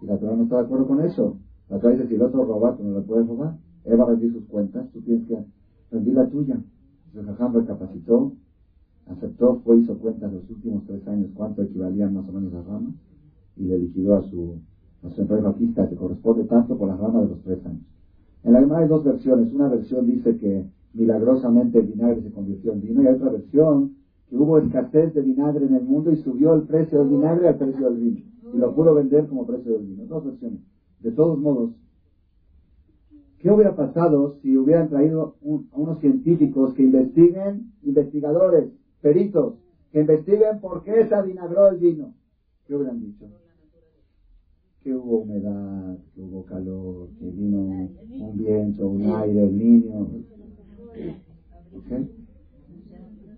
Y la Torah no está de acuerdo con eso. La Torah dice, si el otro roba, no le puedes robar. Él va a rendir sus cuentas, tú tienes que rendir la tuya. Entonces Jajam recapacitó, aceptó, fue, hizo cuentas los últimos tres años cuánto equivalían más o menos las ramas y le liquidó a su, a su empresa que corresponde tanto por las ramas de los tres años. En la demás hay dos versiones. Una versión dice que milagrosamente el vinagre se convirtió en vino y hay otra versión que hubo escasez de vinagre en el mundo y subió el precio del vinagre al precio del vino y lo pudo vender como precio del vino. Dos versiones. De todos modos, ¿qué hubiera pasado si hubieran traído a unos científicos que investiguen, investigadores, peritos, que investiguen por qué se avinagró el vino? ¿Qué hubieran dicho? que hubo humedad, que hubo calor, que vino un viento, un aire, el niño.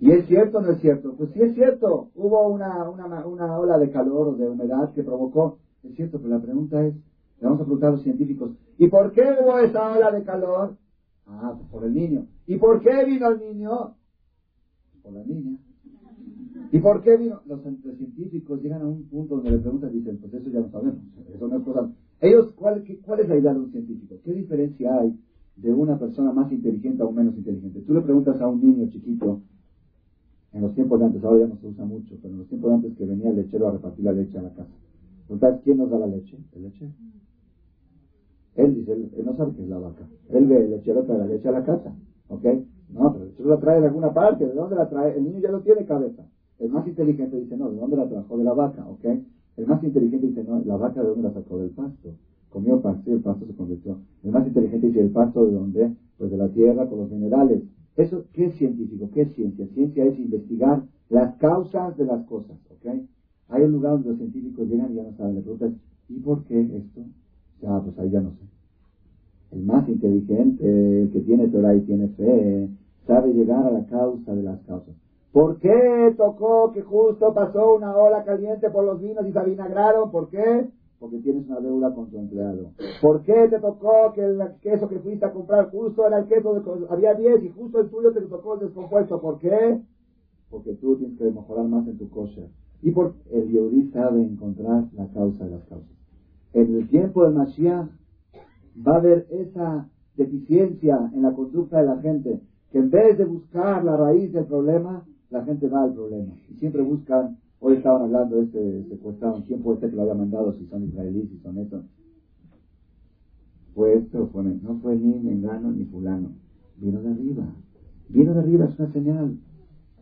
¿Y es cierto o no es cierto? Pues sí es cierto. Hubo una, una, una ola de calor o de humedad que provocó. Es cierto, pero la pregunta es, le vamos a preguntar a los científicos, ¿y por qué hubo esa ola de calor? Ah, pues por el niño. ¿Y por qué vino el niño? Por la niña. ¿Y por qué vino? Los, científicos llegan a un punto donde le preguntan dicen, pues eso ya lo sabemos. Eso no es cosa. Ellos, ¿cuál, ¿cuál es la idea de un científico? ¿Qué diferencia hay de una persona más inteligente a un menos inteligente. Tú le preguntas a un niño chiquito, en los tiempos de antes, ahora ya no se usa mucho, pero en los tiempos de antes que venía el lechero a repartir la leche a la casa. Entonces, ¿quién nos da la leche? El leche. Él dice, él, no sabe qué es la vaca. Él ve el lechero trae la leche a la casa. ¿Ok? No, pero el lechero la trae de alguna parte. ¿De dónde la trae? El niño ya no tiene cabeza. El más inteligente dice, no, ¿de dónde la trajo? De la vaca. ¿Ok? El más inteligente dice, no, la vaca de dónde la sacó? Del pasto. Comió pasto y el pasto se convirtió. El más inteligente dice, ¿el pasto de dónde? Pues de la tierra, con los minerales. Eso, ¿qué es científico? ¿Qué es ciencia? Ciencia es investigar las causas de las cosas. ¿Ok? Hay un lugar donde los científicos llegan y ya no saben. Le preguntan, ¿y por qué esto? Ya, pues ahí ya no sé. El más inteligente, el que tiene Torah y tiene fe, sabe llegar a la causa de las causas. ¿Por qué tocó que justo pasó una ola caliente por los vinos y se avinagraron? ¿Por qué? Porque tienes una deuda con tu empleado. ¿Por qué te tocó que el queso que fuiste a comprar justo era el queso de... Había 10 y justo el tuyo te tocó el descompuesto? ¿Por qué? Porque tú tienes que mejorar más en tu kosher. Y por el Yehudi sabe encontrar la causa de las causas. En el tiempo del Mashiach va a haber esa deficiencia en la conducta de la gente, que en vez de buscar la raíz del problema, la gente va al problema. Y siempre buscan, hoy estaban hablando de este secuestrado, ¿quién puede ser que lo haya mandado? Si son israelíes, si son estos. Fue esto, fue, no fue ni Mengano ni Fulano. Vino de arriba. Vino de arriba, es una señal.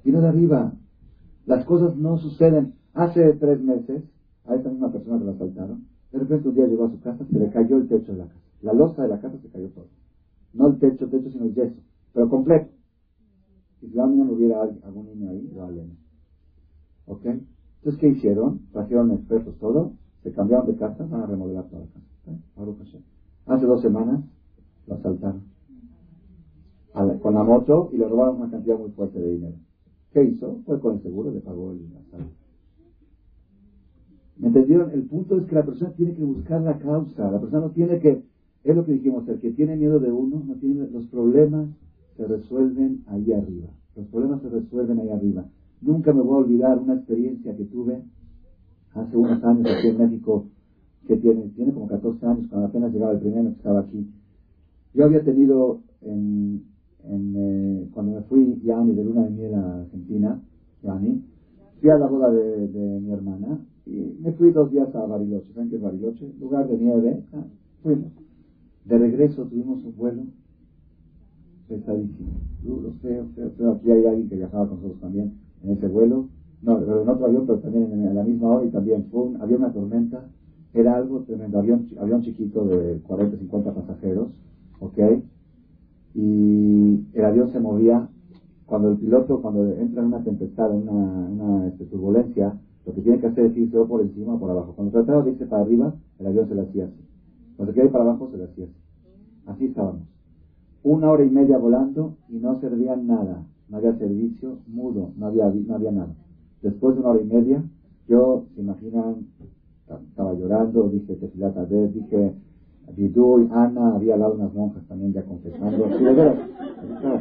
Vino de arriba. Las cosas no suceden. Hace tres meses, a esta misma persona que la asaltaron, de repente un día llegó a su casa, se le cayó el techo de la casa. La losa de la casa se cayó todo. No el techo, techo, sino el yeso. Pero completo. Y si no hubiera algún niño ahí, lo aleno. ¿Ok? Entonces, ¿qué hicieron? Trajeron expertos todo, se cambiaron de casa, van a remodelar toda la casa. Hace dos semanas lo asaltaron con la moto y le robaron una cantidad muy fuerte de dinero. ¿Qué hizo? Fue con el seguro, le pagó el asalto. ¿Me entendieron? El punto es que la persona tiene que buscar la causa. La persona no tiene que, es lo que dijimos, el que tiene miedo de uno, no tiene, los problemas se resuelven ahí arriba. Los problemas se resuelven ahí arriba. Nunca me voy a olvidar una experiencia que tuve hace unos años aquí en México, que tiene, tiene como 14 años, cuando apenas llegaba el primero que estaba aquí. Yo había tenido, en, en, eh, cuando me fui, Yani, de luna de miel a Argentina, Yani, fui a la boda de, mi hermana, y me fui dos días a Bariloche. ¿Saben qué es Bariloche? Lugar de nieve. Ah, fuimos. De regreso tuvimos un vuelo pesadísimo. Duro, feo, feo, feo. Aquí hay alguien que viajaba con nosotros también en ese vuelo. No, pero en otro avión, pero también en, la misma hora y también fue un, había una tormenta. Era algo tremendo. Avión, avión chiquito de 40, 50 pasajeros. ¿Ok? Y el avión se movía. Cuando el piloto, cuando entra en una tempestad, en una, este, turbulencia, lo que tiene que hacer es irse o por encima o por abajo. Cuando trataba de irse para arriba, el avión se le hacía así. Cuando se quería ir para abajo, se le hacía así. Así estábamos. Una hora y media volando y no servía nada. No había servicio, mudo, no había, nada. Después de una hora y media, yo, se imaginan, estaba llorando, dije Tefilata dije Vidú y Ana, había hablado unas monjas también ya confesando.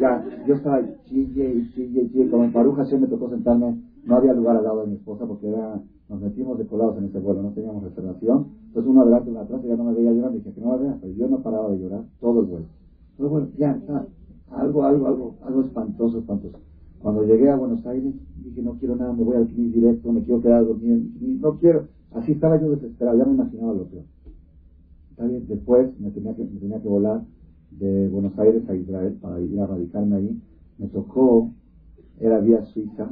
ya, yo estaba chille y chille, chille, como en Paruja se me tocó sentarme no había lugar al lado de mi esposa porque era, nos metimos de colados en ese vuelo, no teníamos reservación. Entonces uno adelante, uno atrás, y ya no me veía llorar. Dije que no me vea, pero yo no paraba de llorar todo el vuelo. Todo el vuelo, ya está. Algo, algo, algo, algo espantoso, espantoso. Cuando llegué a Buenos Aires, dije, no quiero nada, me voy al CNIS directo, me quiero quedar dormido no quiero. Así estaba yo desesperado, ya me imaginaba lo peor. Bien, después me tenía que, me tenía que volar de Buenos Aires a Israel para ir a radicarme ahí. Me tocó, era vía Suiza,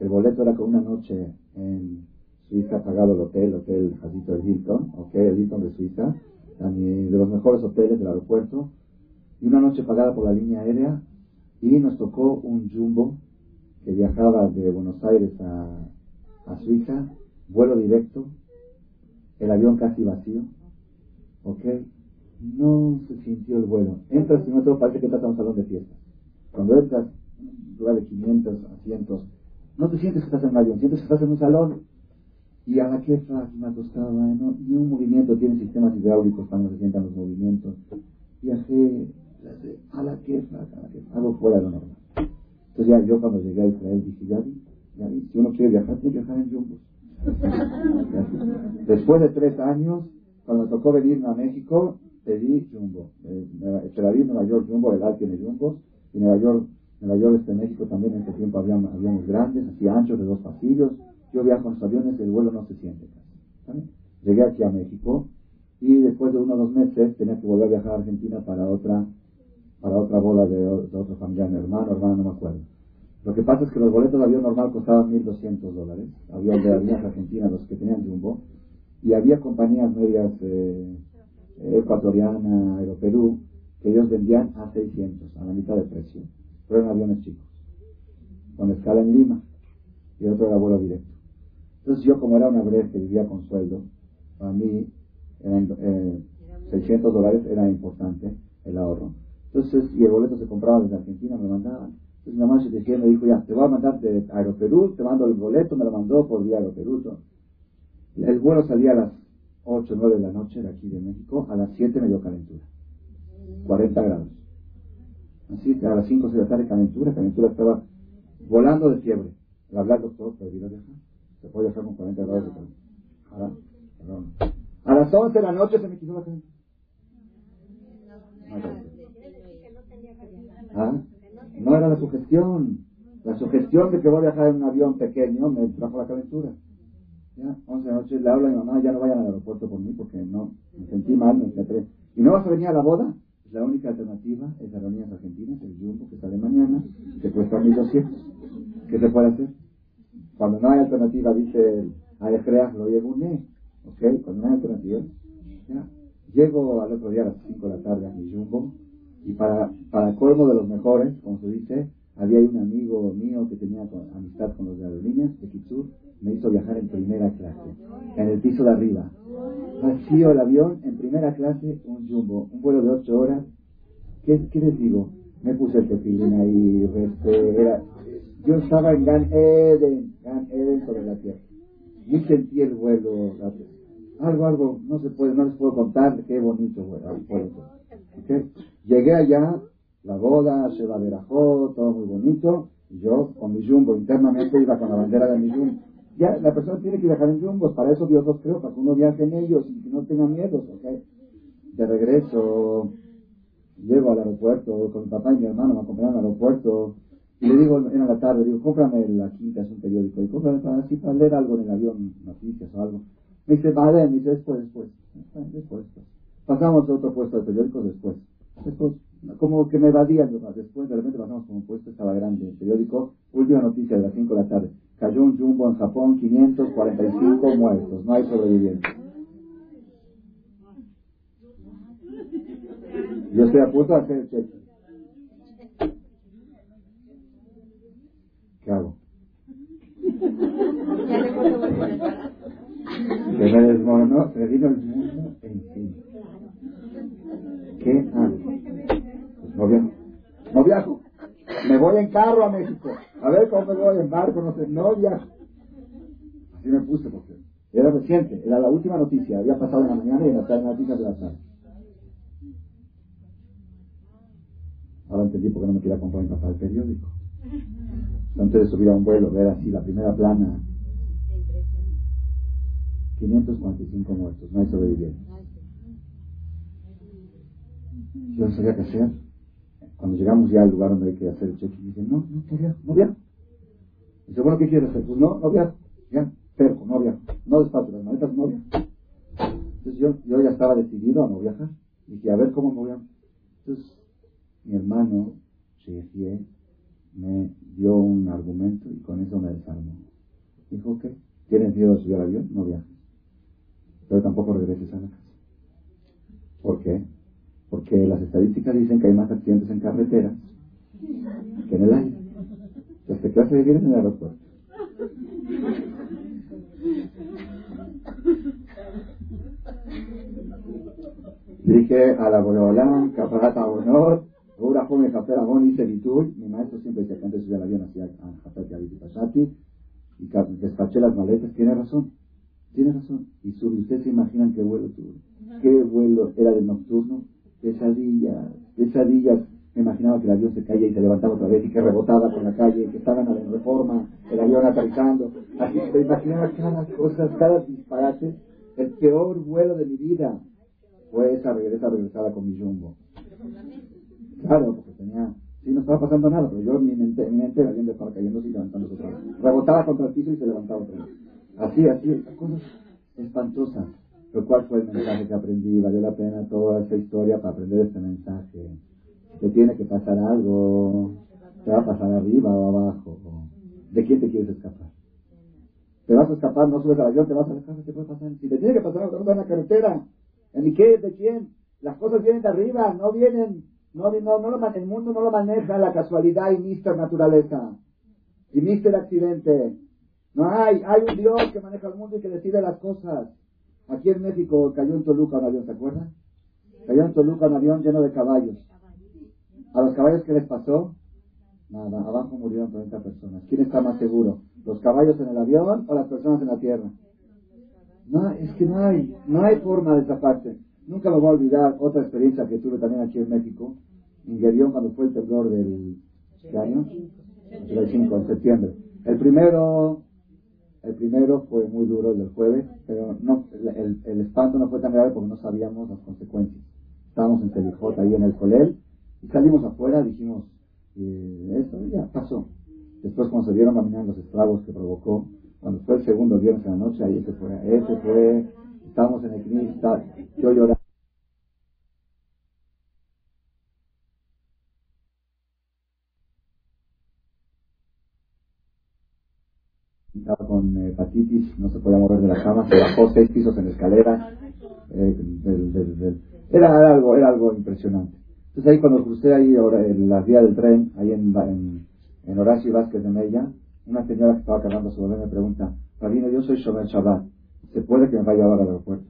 el boleto era con una noche en Suiza pagado el hotel, el hotel Jadito de Hilton, ok, el Hilton de Suiza, de los mejores hoteles del aeropuerto, y una noche pagada por la línea aérea, y nos tocó un jumbo que viajaba de Buenos Aires a, a Suiza, vuelo directo, el avión casi vacío, ok, no se sintió el vuelo. Entras y no te parece que estás en un salón de fiesta. Cuando entras, un lugar de 500 asientos, no te sientes que estás en un avión, sientes que estás en un salón. Y a la que me acostaba, ¿no? ni un movimiento tiene sistemas hidráulicos para que se sientan los movimientos. Viajé a la que algo fuera de lo normal. Entonces ya yo cuando llegué a Israel dije, ya vi, ya si uno quiere viajar, tiene que viajar en Jumbo. Después de tres años, cuando tocó venir a México, pedí Jumbo. Eh, Tel Aviv, Nueva York, Jumbo, el tiene Jumbo, y Nueva York Nueva York, este México también en ese tiempo había aviones grandes, así anchos, de dos pasillos, yo viajo en los aviones, el vuelo no se siente. Llegué aquí a México y después de uno o dos meses tenía que volver a viajar a Argentina para otra para otra boda de, otro familiar, mi hermano, hermano, no me acuerdo. Lo que pasa es que los boletos de avión normal costaban 1.200 dólares, avión de Aviación Argentina, los que tenían Jumbo, y había compañías medias eh, ecuatoriana, Aeroperú, que ellos vendían a 600, a la mitad de precio, pero eran aviones chicos, con escala en Lima, y otro era vuelo directo. Entonces yo como era una breve que vivía con sueldo, para mí eran, 600 eh, dólares era importante el ahorro. Entonces, y el boleto se compraba desde Argentina, me mandaban. Entonces mi mamá se decía, me dijo, ya, te voy a mandar de Aeroperú, te mando el boleto, me lo mandó por vía Aeroperú. El vuelo salía a las 8, 9 de la noche de aquí de México, a las 7 me dio calentura. 40 grados. Así que a las 5 de la tarde calentura, calentura estaba volando de fiebre. El hablar doctor, prohibido viajar. Se puede viajar con 40 grados de calentura. A las 11 de la noche se me quitó la calentura. ¿Ah? No era la sugestión. La sugestión de que voy a viajar en un avión pequeño me trajo la calentura. Ya, 11 de la noche le hablo a mi mamá, ya no vayan al aeropuerto por mí porque no, me sentí mal, me encontré. ¿Y no vas a venir a la boda? La única alternativa es Aerolíneas Argentinas, el Jumbo que sale mañana, que cuesta 1.200. ¿Qué se puede hacer? Cuando no hay alternativa, dice el lo lleguné. ¿Ok? Cuando no hay alternativa, ya. Llego al otro día a las 5 de la tarde a mi Jumbo y para, para colmo de los mejores, como se dice, había un amigo mío que tenía amistad con los de aerolíneas de Kitsur, me hizo viajar en primera clase, en el piso de arriba. Vacío el avión, en primera clase, un jumbo, un vuelo de ocho horas. ¿Qué, les digo? Me puse el tefilín ahí, era, yo estaba en Gan Eden, Gan Eden sobre la tierra. Y sentí el vuelo, algo, algo, no se puede, no les puedo contar qué bonito vuelo. Llegué allá, la boda, se va verajó, todo muy bonito, y yo con mi jumbo internamente iba con la bandera de mi jumbo. Ya, la persona tiene que viajar en jumbos, para eso Dios los creó, para que uno viaje en ellos y que no tenga miedo, De regreso, llego al aeropuerto con mi papá y mi hermano, me acompañaron al aeropuerto, y le digo en la tarde, digo, cómprame la quinta, es un periódico, y cómprame para así para leer algo en el avión, noticias o algo. Me dice, vale, me dice, después, después, después, después. Pasamos a otro puesto de periódicos después. Después, como que me evadía después de repente pasamos un puesto, estaba grande, el periódico, última noticia de las 5 de la tarde, cayó un jumbo en Japón, 545 muertos, no hay sobrevivientes. Yo estoy a punto de hacer el cheque. ¿Qué hago? Que me desmoronó, se vino el mundo encima. ¿Qué hago? No viajo. No viajo. Me voy en carro a México. A ver cómo me voy en barco, no sé. No viajo. Así me puse porque era reciente. Era la última noticia. Había pasado en la mañana y en la tarde noticias de la tarde. Ahora entendí por qué no me quería comprar mi papá el periódico. Antes de subir a un vuelo, ver así la primera plana. 545 muertos, no hay sobrevivientes. Yo no sabía qué hacer. Cuando llegamos ya al lugar donde hay que hacer el cheque, dije, no, no, viajo, no viajo. Dice, bueno, ¿qué quieres hacer? Pues no, no viajo, ya, perco, no viajo. No despacho las maletas, no viajo. Entonces yo, ya estaba decidido a no viajar. Dije, a ver cómo me voy a... Entonces, mi hermano, Shefie, me dio un argumento y con eso me desarmó. Dijo, ¿qué? ¿Tienes miedo de subir al avión? No viajes. Pero tampoco regreses a la casa. ¿Por qué? Porque las estadísticas dicen que hay más accidentes en carreteras que en el aire. Entonces, ¿qué hace vivir en el aeropuerto? Dije a la Boreolán, Caparata Honor, una joven Jafer Amón hice Litur, mi maestro siempre decía que antes subía al avión hacia Jafer Yaviti Pashati, y despaché las maletas, tiene razón, tiene razón. Y sube, ¿ustedes se imaginan qué vuelo tuvo? ¿Qué vuelo era de nocturno? Pesadillas, pesadillas. Me imaginaba que el avión se caía y se levantaba otra vez y que rebotaba con la calle, que estaban a la reforma, el avión aterrizando. Así me imaginaba cada cosa, cada disparate. El peor vuelo de mi vida fue esa regresa regresada con mi jumbo. Claro, porque tenía Sí, no estaba pasando nada, pero yo mi mente, mi mente, la gente estaba cayendo y levantándose otra vez. Rebotaba contra el piso y se levantaba otra vez. Así, así, cosas espantosas. Pero ¿cuál fue el mensaje que aprendí? Valió la pena toda esta historia para aprender este mensaje. Te tiene que pasar algo. Te va a pasar arriba o abajo. ¿De quién te quieres escapar? Te vas a escapar, no subes al avión, te vas a casa, te puede pasar. Si te tiene que pasar algo, en la carretera. ¿En qué? ¿De quién? Las cosas vienen de arriba, no vienen, no, no, no lo, el mundo no lo maneja la casualidad y mister naturaleza. Y mister accidente. No hay, hay un Dios que maneja el mundo y que decide las cosas. Aquí en México cayó en Toluca un avión, ¿se acuerdan? Cayó en Toluca un avión lleno de caballos. ¿A los caballos qué les pasó? Nada, abajo murieron 30 personas. ¿Quién está más seguro? ¿Los caballos en el avión o las personas en la tierra? No, es que no hay, no hay forma de parte. Nunca me voy a olvidar otra experiencia que tuve también aquí en México, en Guerión, cuando fue el temblor del ¿qué año? El 5 de septiembre. El primero el primero fue muy duro, el del jueves, pero no, el, el, espanto no fue tan grave porque no sabíamos las consecuencias. Estábamos en Telijota, ahí en el Colel, y salimos afuera, dijimos, eh, esto ya pasó. Después cuando se vieron caminar los estragos que provocó, cuando fue el segundo viernes en la noche, ahí ese fue, ese fue, estábamos en el CNI, yo lloraba. estaba con eh, hepatitis, no se podía mover de la cama, se bajó seis pisos en la escalera. Eh, era, algo, era algo impresionante. Entonces ahí cuando crucé ahí en la vía del tren, ahí en, en, Horacio y Vázquez de Mella, una señora que estaba cargando su bebé me pregunta, Rabino, yo soy Shomer Shabbat, ¿se puede que me vaya ahora al aeropuerto?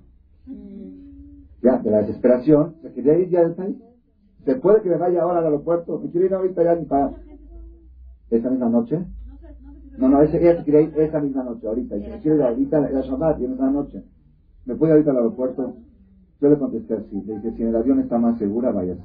Ya, de la desesperación, ¿se quería ir ya del país? ¿Se puede que me vaya ahora al aeropuerto? ¿Me quiero ir ahorita ya ni para... Esa misma noche, no, no, ese, ella ir esa misma noche, ahorita. Y si quiere ir ahorita, la Shabbat, y en esa noche. ¿Me puede ir ahorita al aeropuerto? Yo le contesté así. Le dije, si en el avión está más segura, vaya.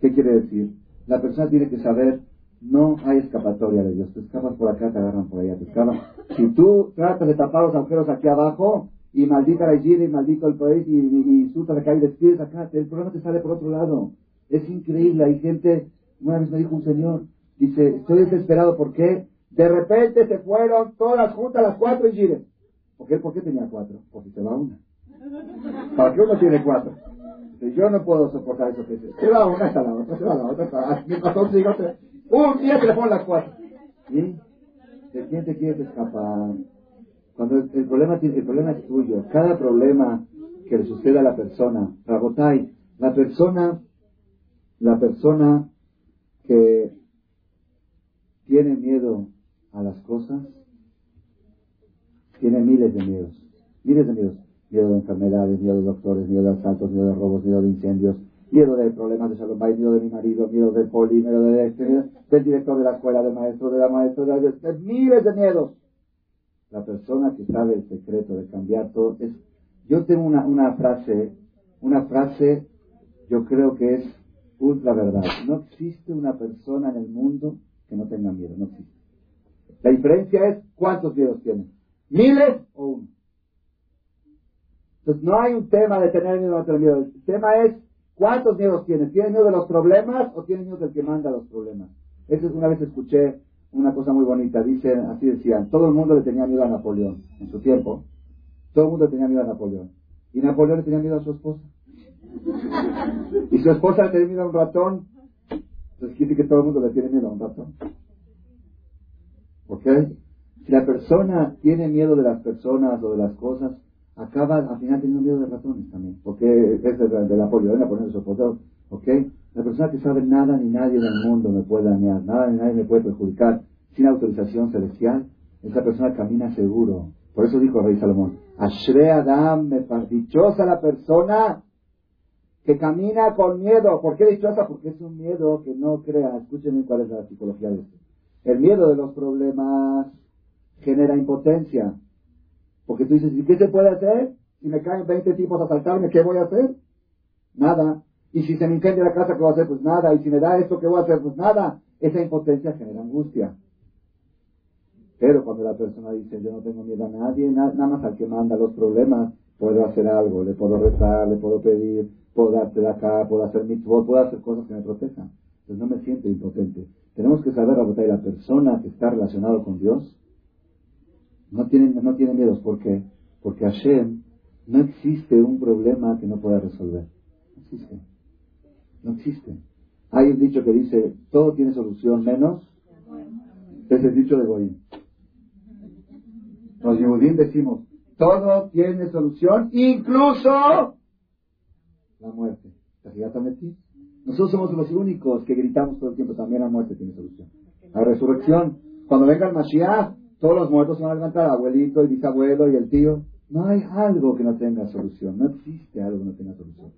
¿Qué quiere decir? La persona tiene que saber, no hay escapatoria de Dios. Te escapas por acá, te agarran por allá. Te escapas. Si tú tratas de tapar los agujeros aquí abajo, y maldita la y maldito el país, y, y, y acá y despides acá, el problema te sale por otro lado. Es increíble. Hay gente, una vez me dijo un señor, Dice, estoy desesperado porque de repente se fueron todas juntas las cuatro y Gire. ¿Por qué, ¿Por qué tenía cuatro? Porque se va una. ¿Para qué uno tiene cuatro? Yo no puedo soportar eso que dice. Se va una, hasta la otra, se va la otra. Mi pastor sigue Un día se le ponen las cuatro. ¿Sí? ¿De quién te quieres escapar? Cuando el, problema, el problema es tuyo. Cada problema que le suceda a la persona, Rabotai, la persona, la persona que tiene miedo a las cosas, tiene miles de miedos, miles de miedos. Miedo de enfermedades, miedo de doctores, miedo de asaltos, miedo de robos, miedo de incendios, miedo de problemas de salud, miedo de mi marido, miedo del poli, miedo de este, del director de la escuela, del maestro, de la maestra, de, miles de miedos. La persona que sabe el secreto de cambiar todo es... Yo tengo una, una frase, una frase, yo creo que es ultra verdad. No existe una persona en el mundo que no tengan miedo, no existe. La diferencia es cuántos miedos tienen, miles o uno. Entonces no hay un tema de tener miedo o tener miedo, el tema es cuántos miedos tienes, ¿tienes miedo de los problemas o tienes miedo del que manda los problemas? Eso es una vez escuché una cosa muy bonita, dicen, así decían, todo el mundo le tenía miedo a Napoleón en su tiempo, todo el mundo le tenía miedo a Napoleón, y Napoleón le tenía miedo a su esposa. Y su esposa le tenía miedo a un ratón entonces quiere que todo el mundo le tiene miedo a un ratón. ¿Ok? Si la persona tiene miedo de las personas o de las cosas, acaba al final teniendo miedo de ratones también. Porque es de, de la polio, poner su foto. ¿Ok? La persona que sabe nada ni nadie en el mundo me puede dañar, nada ni nadie me puede perjudicar sin autorización celestial, esa persona camina seguro. Por eso dijo el rey Salomón, Ashre Adam, me dichosa la persona que camina con miedo. ¿Por qué dichosa? Porque es un miedo que no crea. Escuchen cuál es la psicología de esto. El miedo de los problemas genera impotencia. Porque tú dices, ¿y qué se puede hacer? Si me caen 20 tipos a asaltarme, ¿qué voy a hacer? Nada. Y si se me incendia la casa, ¿qué voy a hacer? Pues nada. Y si me da esto, ¿qué voy a hacer? Pues nada. Esa impotencia genera angustia. Pero cuando la persona dice, yo no tengo miedo a nadie, nada más al que manda los problemas, puedo hacer algo, le puedo rezar, le puedo pedir, puedo darte acá, puedo hacer voz, puedo hacer cosas que me protejan. Entonces no me siento impotente. Tenemos que saber, y la persona que está relacionado con Dios no tiene, no tiene miedos. ¿Por qué? Porque Hashem no existe un problema que no pueda resolver. No existe. No existe. Hay un dicho que dice, todo tiene solución menos. Es el dicho de Goyim. Los Yehudim decimos, todo tiene solución, incluso la muerte. Nosotros somos los únicos que gritamos todo el tiempo, también la muerte tiene solución. La resurrección, cuando venga el Mashiach, todos los muertos se van a levantar, abuelito, y bisabuelo y el tío. No hay algo que no tenga solución, no existe algo que no tenga solución.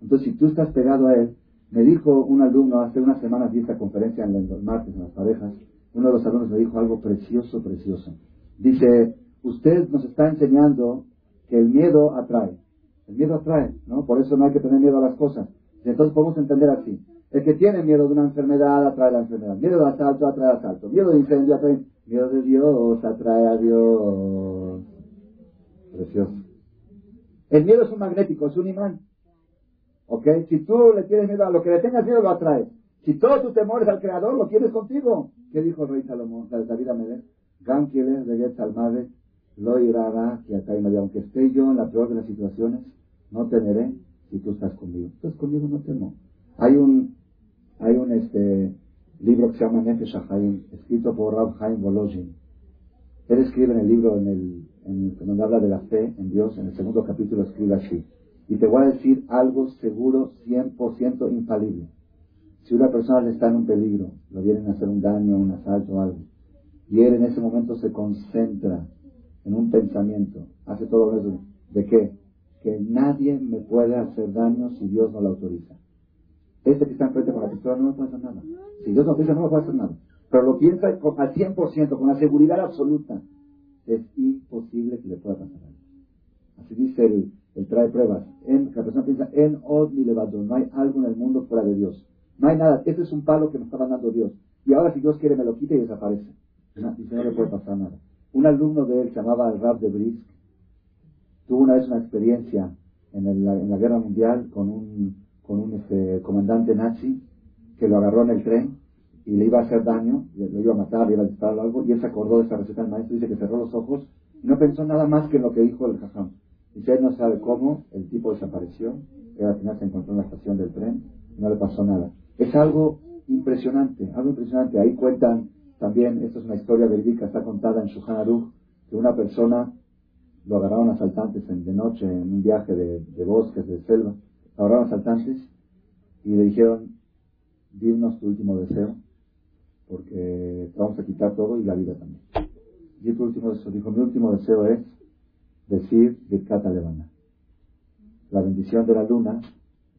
Entonces, si tú estás pegado a él, me dijo un alumno hace unas semanas, di esta conferencia en los martes en las parejas, uno de los alumnos me dijo algo precioso, precioso. Dice, usted nos está enseñando que el miedo atrae. El miedo atrae, ¿no? Por eso no hay que tener miedo a las cosas. Entonces podemos entender así. El que tiene miedo de una enfermedad atrae la enfermedad. Miedo de asalto atrae asalto. Miedo de incendio atrae. Miedo de Dios atrae a Dios. Precioso. El miedo es un magnético, es un imán. ¿Ok? Si tú le tienes miedo a lo que le tengas miedo, lo atrae. Si todo tu temor es al Creador, lo quieres contigo. ¿Qué dijo el rey Salomón? David Amedé. Gan de Salmade, lo irá que acá Aunque esté yo en la peor de las situaciones, no temeré si tú estás conmigo. Estás conmigo, no temo. Hay un, hay un este, libro que se llama Nefesh HaHaim, escrito por Rab Haim Volozhin. Él escribe en el libro, en el, en donde habla de la fe en Dios, en el segundo capítulo escribe así. Y te voy a decir algo seguro, 100% infalible. Si una persona está en un peligro, lo vienen a hacer un daño, un asalto o algo, y él en ese momento se concentra en un pensamiento, hace todo eso, ¿de qué? Que nadie me puede hacer daño si Dios no lo autoriza. Este que está enfrente con la pistola no me puede hacer nada. Si Dios no autoriza no me puede hacer nada. Pero lo piensa al 100%, con la seguridad absoluta. Es imposible que le pueda pasar algo. Así dice el, el trae pruebas. En, la persona piensa, en od ni levado, no hay algo en el mundo fuera de Dios. No hay nada. Este es un palo que me está dando Dios. Y ahora si Dios quiere me lo quita y desaparece. Dice, no le puede pasar nada. Un alumno de él, llamaba Rab de Brisk, tuvo una vez una experiencia en, la guerra mundial con un, con este, comandante nazi que lo agarró en el tren y le iba a hacer daño, lo iba a matar, iba a disparar algo, y él se acordó de esa receta del maestro, dice que cerró los ojos y no pensó nada más que en lo que dijo el jajam. Dice, él no sabe cómo, el tipo desapareció, él al final se encontró en la estación del tren, no le pasó nada. Es algo impresionante, algo impresionante. Ahí cuentan también, esto es una historia verídica, está contada en Shulchan Aruch, que una persona lo agarraron asaltantes en, de noche en un viaje de, bosques, de selva, lo agarraron asaltantes y le dijeron, dinos tu último deseo, porque vamos a quitar todo y la vida también. Y tu último deseo, dijo, mi último deseo es decir Birkat Levana. La bendición de la luna,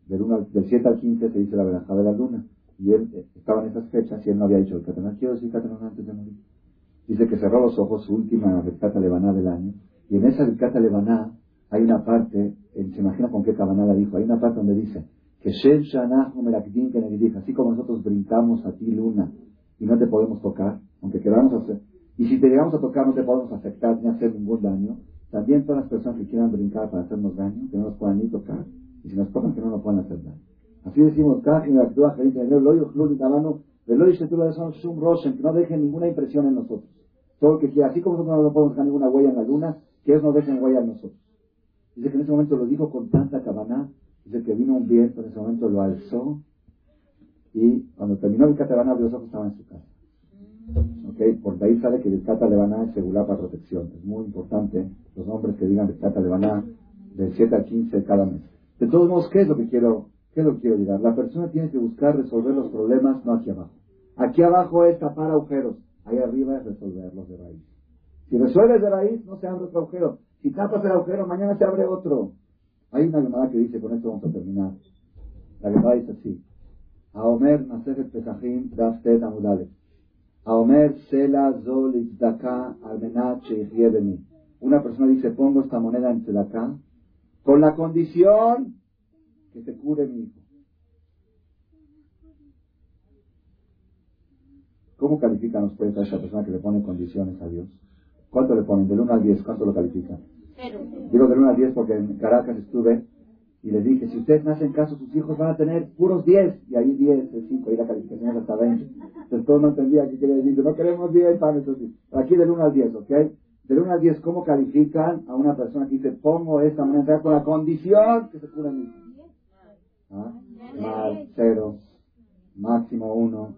del, del 7 al 15 se dice la verajada de la luna y él eh, estaba en esas fechas y él no había dicho el Catalán. Quiero decir Catalán antes de morir. Dice que cerró los ojos su última Becata Lebaná del año. Y en esa Becata Lebaná hay una parte, se imagina con qué cabaná la dijo, hay una parte donde dice que Shel así como nosotros brincamos a ti luna y no te podemos tocar, aunque queramos hacer, y si te llegamos a tocar no te podemos afectar ni hacer ningún daño, también todas las personas que quieran brincar para hacernos daño, que no nos puedan ni tocar, y si nos tocan que no nos puedan hacer daño. Así decimos, que no dejen ninguna impresión en nosotros. Todo el que quiera, así como nosotros no podemos dejar ninguna huella en la luna, que ellos no dejen huella en nosotros. Dice que en ese momento lo dijo con tanta cabana, dice que vino un viento, en ese momento lo alzó, y cuando terminó el Catalana, los ojos estaban en su casa. ¿Ok? Porque ahí sale que el Catalana es seguridad para protección. Es muy importante los nombres que digan el Catalana del 7 al 15 cada mes. De todos modos, ¿qué es lo que quiero ¿Qué lo quiero llegar? La persona tiene que buscar resolver los problemas, no aquí abajo. Aquí abajo es tapar agujeros. Ahí arriba es resolverlos de raíz. Si resuelves de raíz, no se abre otro agujero. Si tapas el agujero, mañana se abre otro. Hay una llamada que dice, con esto vamos a terminar. La llamada dice así. Aomer Nasejet Pesachim Daftet Amudale. Aomer Sela Zol Itzdaka Almenat Una persona dice, pongo esta moneda en Tzedakah con la condición que se cure mi hijo. ¿Cómo califican ustedes a esa persona que le pone condiciones a Dios? ¿Cuánto le ponen? Del 1 al 10, ¿cuánto lo califican? Digo del 1 al 10 porque en Caracas estuve y les dije, si ustedes me hacen caso, sus hijos van a tener puros 10. Y ahí 10, 5, y la calificación es hasta 20. Entonces todos no entendían qué quería decir. No queremos 10 para hijos. Aquí del 1 al 10, ¿ok? Del 1 al 10, ¿cómo califican a una persona que dice, pongo esta moneda con la condición que se cura mi hijo? ¿Ah? Mal, 0, máximo 1,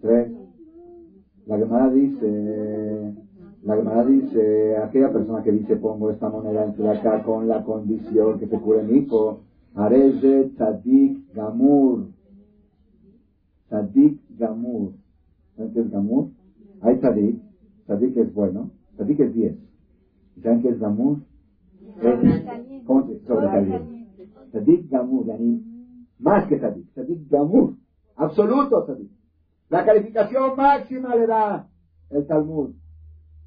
3. La Gemara dice, la Gemara dice, aquella persona que dice pongo esta moneda entre acá con la condición que se cure mi hijo, de Tzadik Gamur. Tzadik Gamur. ¿Saben qué es Gamur? Hay Tzadik. Tzadik es bueno. Tzadik es 10. ¿Saben qué es Gamur? Es, ¿Cómo se sobresaliente? Tzadik Gamur, más que Tzadik. Tzadik Gamur. Absoluto Tzadik. La calificación máxima le da el Talmud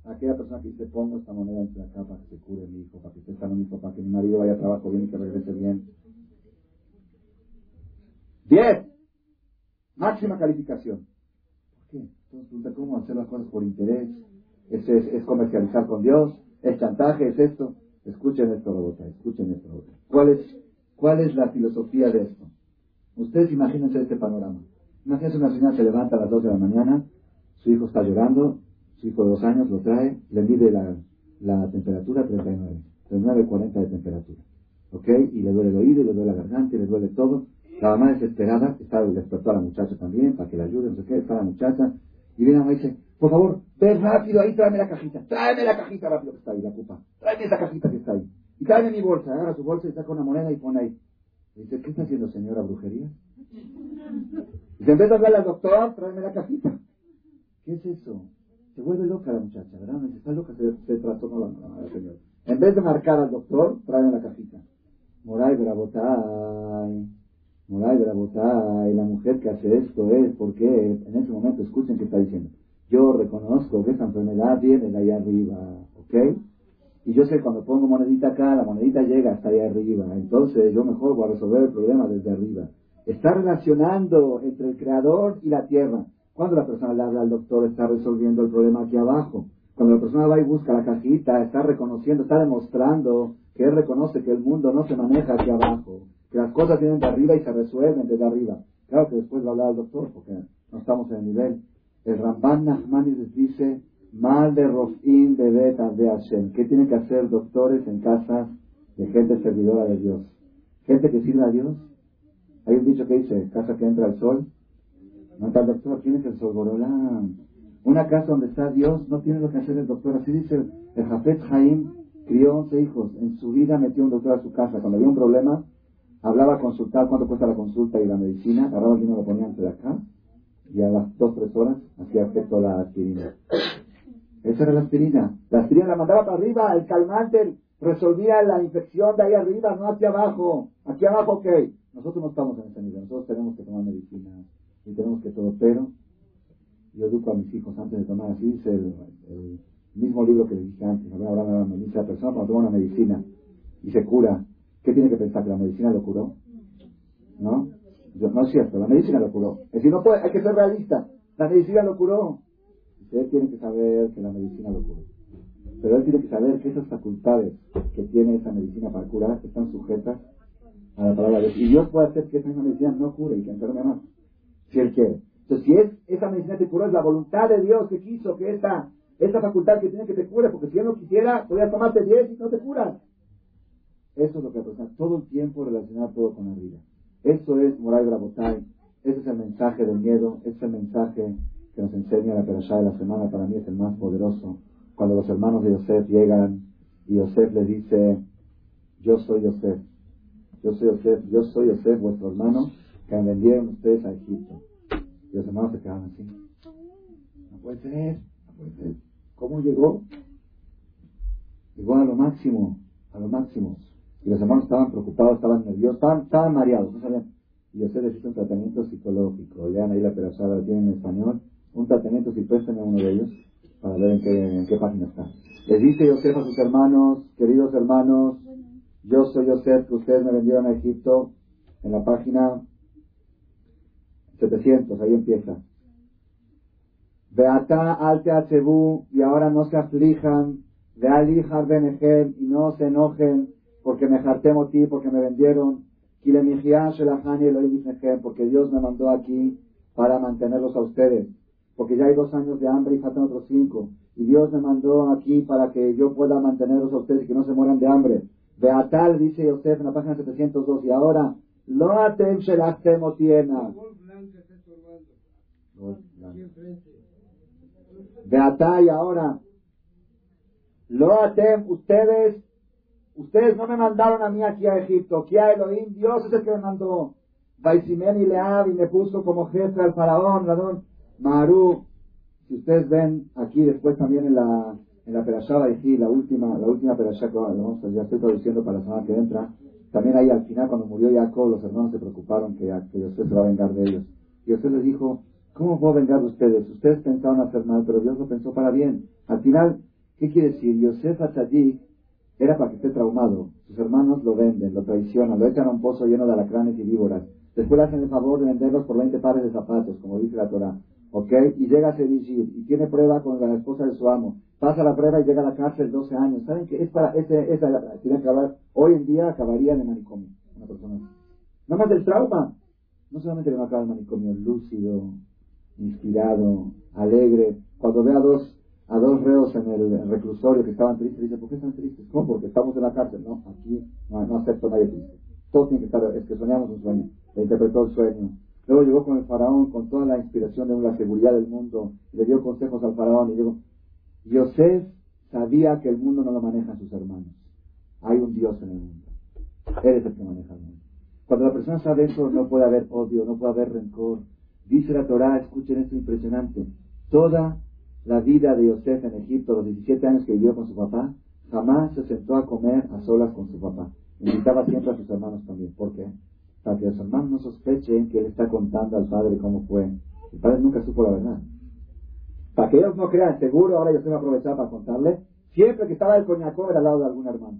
aquella persona que dice, pongo esta moneda entre acá para que se cure mi hijo, para que esté sano mi hijo, para que mi marido vaya a trabajo bien y que regrese bien. Diez. Máxima calificación. ¿Por qué? Entonces, ¿cómo hacer las cosas por interés? ¿Es, es, comercializar con Dios? ¿Es chantaje? ¿Es esto? Escuchen esto, Robota, escuchen esto, Robota. ¿Cuál es, ¿Cuál es la filosofía de esto? Ustedes imagínense este panorama. Imagínense una señora se levanta a las 2 de la mañana, su hijo está llorando, su hijo de dos años lo trae, le mide la, la temperatura 39, 39, 40 de temperatura. ¿Ok? Y le duele el oído, le duele la garganta, y le duele todo. La mamá desesperada, está, despertó a la muchacha también para que la ayude, no sé qué, está la muchacha. Y viene la mamá y dice, por favor, ve rápido ahí, tráeme la cajita, tráeme la cajita rápido que está ahí, la ocupa, tráeme esa cajita que está ahí. Y tráeme mi bolsa, agarra su bolsa y saca una moneda y pone ahí. Dice, ¿qué está haciendo señora brujería? Y en vez de hablarle al doctor, tráeme la cajita. ¿Qué es eso? Se vuelve loca la muchacha, ¿verdad? Me está loca, se, se trastornó la, la, señora. En vez de marcar al doctor, traen la cajita. Moray Brabotay, Moray Brabotay, la mujer que hace esto es porque en ese momento escuchen qué está diciendo. Yo reconozco que esta enfermedad viene de allá arriba, ¿ok? Y yo sé cuando pongo monedita acá, la monedita llega hasta allá arriba. Entonces yo mejor voy a resolver el problema desde arriba. Está relacionando entre el creador y la tierra. Cuando la persona le habla al doctor, está resolviendo el problema aquí abajo. Cuando la persona va y busca la cajita, está reconociendo, está demostrando que él reconoce que el mundo no se maneja aquí abajo, que las cosas vienen de arriba y se resuelven desde arriba. Claro que después va a hablar al doctor, porque no estamos en el nivel. El Ramban Nachmanides dice, mal de Rofim Bebetas de Hashem. ¿Qué tienen que hacer doctores en casa de gente servidora de Dios? Gente que sirve a Dios. Hay un dicho que dice, casa que entra el sol, no está el doctor, ¿quién el Sorborolán? Una casa donde está Dios no tiene lo que hacer el doctor. Así dice el, Jafet crió 11 hijos. En su vida metió un doctor a su casa. Cuando había un problema, hablaba a consultar cuánto cuesta la consulta y la medicina. Agarraba el dinero, lo ponía entre acá. Y a las 2, 3 horas hacía efecto la aspirina. Esa era la aspirina. La aspirina la mandaba para arriba, el calmante resolvía la infección de ahí arriba, no aquí abajo. Aquí abajo, ok. Nosotros no estamos en ese nivel. Nosotros tenemos que tomar medicina y tenemos que todo, pero yo educo a mis hijos antes de tomar, así dice el, mismo libro que les dije antes, a la medicina, la persona cuando toma una medicina y se cura, ¿qué tiene que pensar? ¿Que la medicina lo curó? ¿No? no es cierto, la medicina lo curó. Es decir, no puede, hay que ser realista, la medicina lo curó. Ustedes tienen que saber que la medicina lo curó. Pero él tiene que saber que esas facultades que tiene esa medicina para curar están sujetas a la palabra de Dios. Y Dios puede hacer que esa medicina no cure y que enferme más si Él quiere. Entonces, si es, esa medicina te curó, es la voluntad de Dios que quiso que esta, esta facultad que tiene que te cure, porque si Él no quisiera, podrías tomarte 10 y no te curas. Eso es lo que pasa, todo el tiempo relacionar todo con la vida. Eso es Moray Brabotay, ese es el mensaje del miedo, ese es el mensaje que nos enseña la perashá de la semana, para mí es el más poderoso. Cuando los hermanos de Yosef llegan y Yosef les dice, yo soy Yosef, yo soy Yosef, yo soy Yosef, vuestro hermano, que vendieron ustedes a Egipto. Y los hermanos se quedaron así. No puede ser, no puede ser. ¿Cómo llegó? Llegó a lo máximo, a lo máximo. Y los hermanos estaban preocupados, estaban nerviosos, estaban, estaban mareados, no sabían. Y yo sé necesita un tratamiento psicológico. Lean ahí la perasada, lo tienen en español. Un tratamiento, si presten a uno de ellos, para ver en qué, página está. Les dice Yosef a sus hermanos, queridos hermanos, yo soy Yosef, que ustedes me vendieron a Egipto, en la página 700, ahí empieza. Beata al y ahora no se aflijan de Ali Benejem, y no se enojen porque me jartemo ti, porque me vendieron, porque Dios me mandó aquí para mantenerlos a ustedes, porque ya hay dos años de hambre y faltan otros cinco, y Dios me mandó aquí para que yo pueda mantenerlos a ustedes y que no se mueran de hambre. Beatal, dice Yosef en la página 702, y ahora, lo atem shelachtem tiena. Beatal, y ahora, lo atem, ustedes, ustedes no me mandaron a mí aquí a Egipto, aquí a Elohim, Dios es el que me mandó. Baisimen y Leab y me puso como jefe al faraón, Radón, Maru. Si ustedes ven aquí después también en la, en la Perashá la última, la última Perashá que ya estoy traduciendo para la semana que entra, también ahí al final cuando murió Jacob, los hermanos se preocuparon que, que Yosef se va a vengar de ellos. Y les dijo, ¿cómo puedo vengar de ustedes? Ustedes pensaron hacer mal, pero Dios lo pensó para bien. Al final, ¿Qué quiere decir? Yosef Atzadik era para que esté traumado. Sus hermanos lo venden, lo traicionan, lo echan a un pozo lleno de alacranes y víboras. Después le hacen el favor de venderlos por 20 pares de zapatos, como dice la Torah. ¿Ok? Y llega a Sedishir y tiene prueba con la esposa de su amo. Pasa la prueba y llega a la cárcel 12 años. ¿Saben qué? Es para, ese, tiene que acabar, hoy en día acabaría en el manicomio. Una persona Nada más del trauma. No solamente le va a acabar el manicomio, lúcido, inspirado, alegre. Cuando ve a dos a dos reos en el reclusorio que estaban tristes, dice, ¿por qué están tristes? ¿Cómo? Porque estamos en la cárcel. No, aquí no, no acepto a nadie triste. Todos tienen que estar, es que soñamos un sueño. Le interpretó el sueño. Luego llegó con el faraón con toda la inspiración de la seguridad del mundo. Le dio consejos al faraón y dijo, Yosef sabía que el mundo no lo manejan sus hermanos. Hay un Dios en el mundo. Él es el que maneja el mundo. Cuando la persona sabe eso, no puede haber odio, no puede haber rencor. Dice la Torah, escuchen esto impresionante. Toda la vida de Yosef en Egipto, los 17 años que vivió con su papá, jamás se sentó a comer a solas con su papá. Invitaba siempre a sus hermanos también. ¿Por qué? Para que los hermanos no sospechen que él está contando al padre cómo fue. El padre nunca supo la verdad. Para que ellos no crean, seguro, ahora yo va a aprovechar para contarle, siempre que estaba el coñaco era al lado de algún hermano.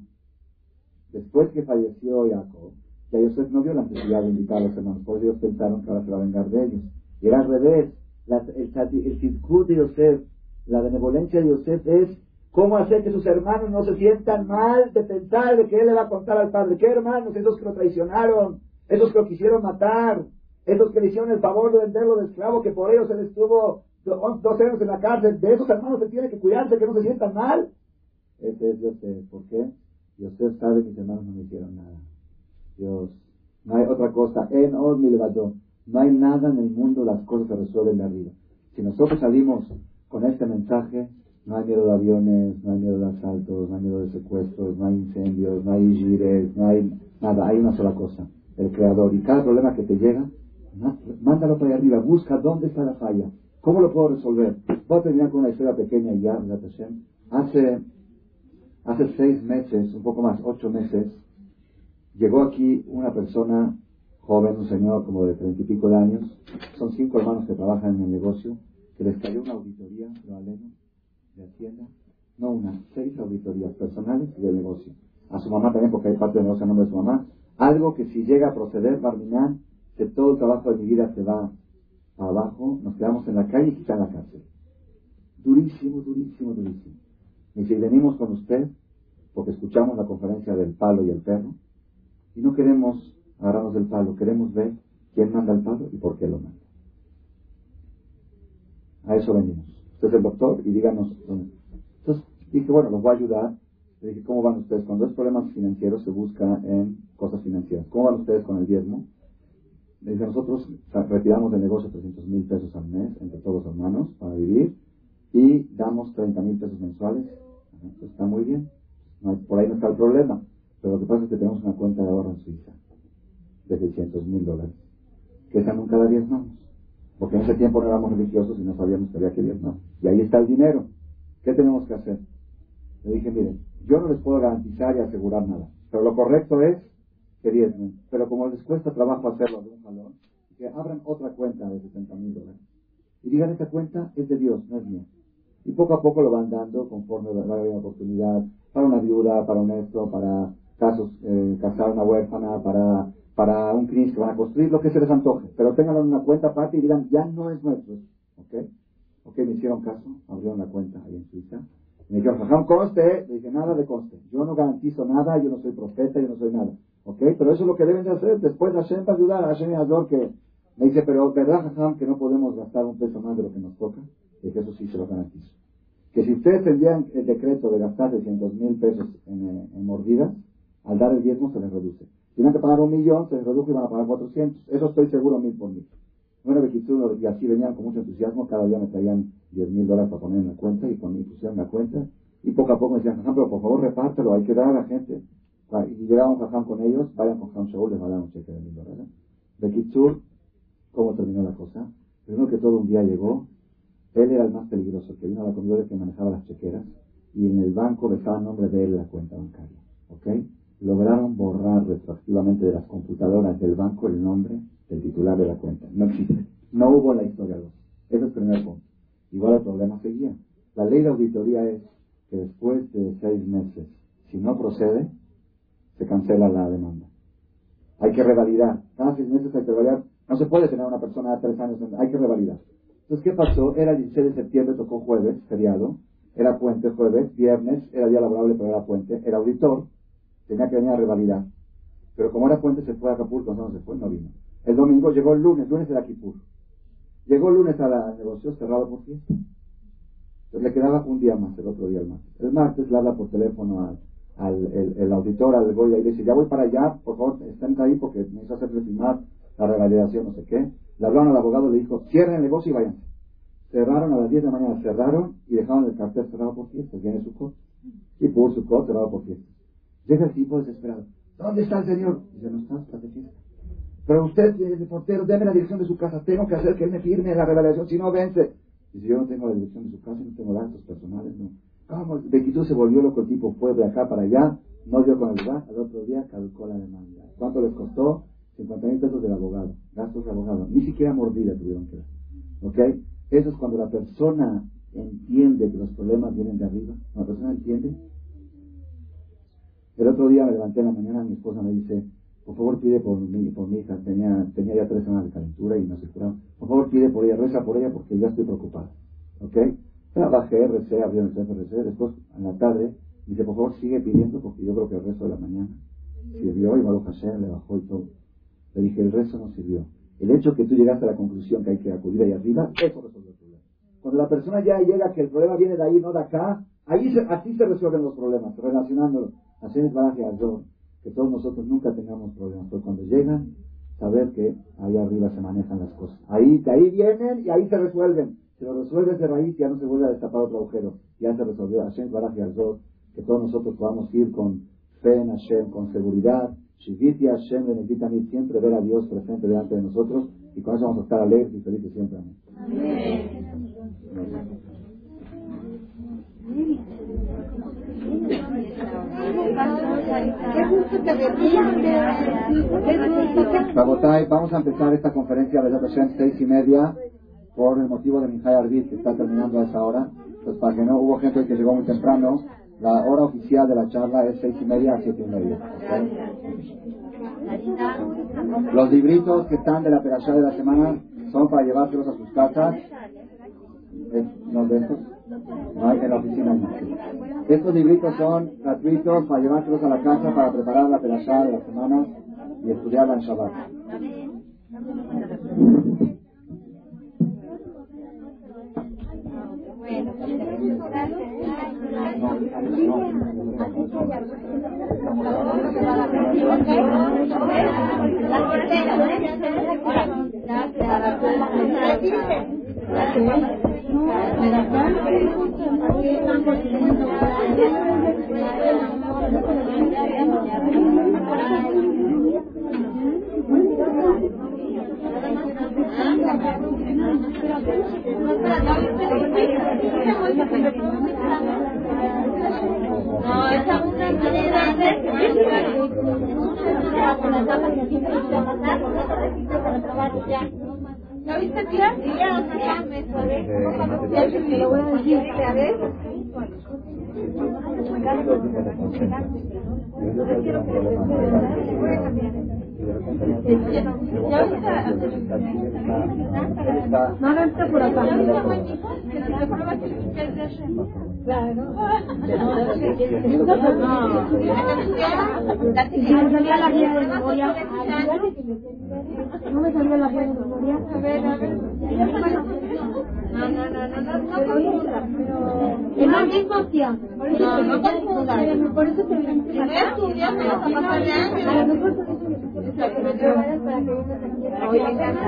Después que falleció Jacob, ya Yosef no vio la necesidad de invitar a los hermanos, por ellos pensaron que ahora se va a vengar de ellos. Y era al revés. el, el, de Yosef la benevolencia de Yosef es cómo hacer que sus hermanos no se sientan mal de pensar de que él le va a contar al padre. ¿Qué hermanos? Esos que lo traicionaron, esos que lo quisieron matar, esos que le hicieron el favor de venderlo de esclavo, que por ellos él estuvo dos años en la cárcel. De esos hermanos se tiene que cuidarse, que no se sientan mal. Ese es Yosef. ¿Por qué? Yosef sabe mis hermanos no me hicieron nada. Dios, no hay otra cosa. En No hay nada en el mundo, las cosas se resuelven de arriba. Si nosotros salimos con este mensaje no hay miedo de aviones, no hay miedo de asaltos, no hay miedo de secuestros, no hay incendios, no hay gires, no hay nada, hay una sola cosa, el creador. Y cada problema que te llega, mándalo para allá arriba, busca dónde está la falla, cómo lo puedo resolver. Voy a terminar con una historia pequeña ya, hace, hace seis meses, un poco más, ocho meses, llegó aquí una persona joven, un señor como de treinta y pico de años, son cinco hermanos que trabajan en el negocio, que les cayó una auditoría, de Hacienda, no una, seis auditorías personales y de negocio. A su mamá también, porque hay parte del negocio a nombre de su mamá. Algo que si llega a proceder, Barminán, que todo el trabajo de mi vida se va abajo, nos quedamos en la calle y quizá en la cárcel. Durísimo, durísimo, durísimo. Y si venimos con usted, porque escuchamos la conferencia del palo y el perro, y no queremos agarrarnos del palo, queremos ver quién manda el palo y por qué lo manda. A eso venimos. Usted es el doctor y díganos Entonces dije, bueno, los voy a ayudar. Le dije, ¿cómo van ustedes? Cuando es problemas financieros se busca en cosas financieras. ¿Cómo van ustedes con el diezmo? Le dije, nosotros retiramos del negocio 300 mil pesos al mes entre todos los hermanos para vivir y damos 30 mil pesos mensuales. está muy bien. por ahí no está el problema. Pero lo que pasa es que tenemos una cuenta de ahorro en Suiza de 600 mil dólares, que esa nunca la diezmamos. Porque en ese tiempo no éramos religiosos y no sabíamos que había que no. Y ahí está el dinero. ¿Qué tenemos que hacer? Le dije, miren, yo no les puedo garantizar y asegurar nada. Pero lo correcto es que diezmen. Pero como les cuesta trabajo hacerlo de un jalón, que abran otra cuenta de 60 mil dólares. Y digan, esta cuenta es de Dios, no es mía. Y poco a poco lo van dando conforme va a oportunidad para una viuda, para un esto, para casos, eh, casar una huérfana, para para un CRIS que van a construir, lo que se les antoje. Pero tenganlo en una cuenta aparte y digan, ya no es nuestro. ¿Ok? Ok, me hicieron caso, abrieron la cuenta ahí en Suiza. Me dijeron, Jajam, coste. Le dije, nada de coste. Yo no garantizo nada, yo no soy profeta, yo no soy nada. ¿Ok? Pero eso es lo que deben de hacer. Después Hashem va a ayudar a Hashem y a que me dice, pero ¿verdad, Jajam, que no podemos gastar un peso más de lo que nos toca? Y que eso sí se lo garantizo. Que si ustedes tendrían el decreto de gastar 600 mil pesos en, en, mordidas, al dar el diezmo se les reduce. Si Tienen que pagar un millón, se les reduce y van a pagar 400. Eso estoy seguro mil por mil. Bueno, y así venían con mucho entusiasmo, cada día me traían 10 mil dólares para poner en la cuenta y cuando me pusieron la cuenta, y poco a poco me decían, pero por favor repártelo, hay que dar a la gente. Y llegaba un Jajam con ellos, vayan con Jajam Shaul, les va a dar un cheque de mil dólares. De Kitsur, ¿cómo terminó la cosa? Primero que todo un día llegó, él era el más peligroso, que vino a la comida que manejaba las chequeras, y en el banco estaba el nombre de él la cuenta bancaria. ¿Ok? Lograron borrar retroactivamente de las computadoras del banco el nombre el titular de la cuenta. No existe. No hubo la historia 2. Ese es el primer punto. Igual el problema seguía. La ley de auditoría es que después de seis meses, si no procede, se cancela la demanda. Hay que revalidar. Cada seis meses hay que revalidar. No se puede tener una persona de tres años. Hay que revalidar. Entonces, ¿qué pasó? Era el 16 de septiembre, tocó jueves, feriado. Era puente jueves, viernes, era día laborable, pero era puente. Era auditor, tenía que venir a revalidar. Pero como era puente, se fue a Acapulco, no, se fue, no vino. El domingo llegó el lunes, lunes era Kipur. Llegó el lunes a la negocio cerrado por fiesta. Entonces le quedaba un día más, el otro día el martes. El martes le habla por teléfono al, el, auditor, al Goya, y le dice, ya voy para allá, por favor, estén ahí porque necesito hacer firmar la revalidación, no sé qué. Le hablaron al abogado, le dijo, cierren el negocio y vayan. Cerraron a las 10 de la mañana, cerraron y dejaron el cartel cerrado por fiesta. Viene su coche. Y por su coche cerrado por fiesta. Llega el tipo desesperado. ¿Dónde está el señor? Dice, no está, está de fiesta. Pero usted, el portero, deme la dirección de su casa. Tengo que hacer que él me firme la revelación, si no vence. Y si yo no tengo la dirección de su casa, no tengo datos personales, no. ¿Cómo? Bequitú se volvió loco, el tipo fue de acá para allá, no dio con el lugar, al otro día caducó la demanda. ¿Cuánto les costó? 50 mil pesos del abogado, gastos de abogado. Ni siquiera mordida tuvieron que dar. ¿Ok? Eso es cuando la persona entiende que los problemas vienen de arriba. Cuando la persona entiende. El otro día me levanté en la mañana, mi esposa me dice, por favor pide por mi, por mi hija, tenía, tenía ya tres semanas de calentura y no se curaba. Por favor pide por ella, reza por ella porque ya estoy preocupado. ¿Ok? Trabajé, recé, abrió el recé, después en la tarde dice, por favor sigue pidiendo porque yo creo que el resto de la mañana sirvió y Baruch Hashem le bajó y todo. Le dije, el resto no sirvió. El hecho que tú llegaste a la conclusión que hay que acudir ahí arriba, eso resuelve el problema. Cuando la persona ya llega que el problema viene de ahí, no de acá, ahí así se resuelven los problemas, relacionándolo. Así es Baraje Azor que todos nosotros nunca tengamos problemas, pero cuando llegan, saber que ahí arriba se manejan las cosas. Ahí, de ahí vienen y ahí se resuelven. Si lo resuelves de raíz, ya no se vuelve a destapar otro agujero. Ya se resolvió. Hashem Baraj Azor, que todos nosotros podamos ir con fe en Hashem, con seguridad. Shiviti Hashem, mí siempre ver a Dios presente delante de nosotros y con eso vamos a estar alegres y felices siempre. Amén. Vamos a empezar esta conferencia de la seis y media por el motivo de Mijay Arbit, que está terminando a esa hora. Pues para que no hubo gente que llegó muy temprano, la hora oficial de la charla es seis y media a siete y media. Los libritos que están de la operación de la semana son para llevárselos a sus casas. ¿No de estos? No hay en la oficina. Estos libritos son gratuitos para llevárselos a la casa para preparar la perashá de la semana y estudiarla en Shabbat. Manera de ya. ¿No viste tía? Sí, ya, ya me que lo voy a decir, a ver. Yo quiero que no, no está por acá. Claro. No me salía la guía de memoria. No me salía la guía de memoria. A ver, a ver. No, no, no, no, no, no Es la misma opción. No, no confundas. Por eso te me vas a pasar de año. A lo mejor eso me para que vengas aquí. Hoy me encanta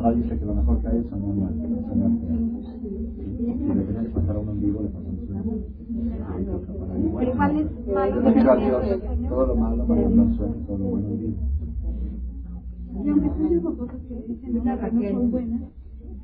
Gemara dice que lo mejor que hay es soñar mal, soñar Si le que pasar a uno en vivo, le pasa un sueño. Pero igual es malo. Todo lo malo, en el sueño, todo lo bueno en vivo. Y aunque tú digo cosas que dicen que no son buenas,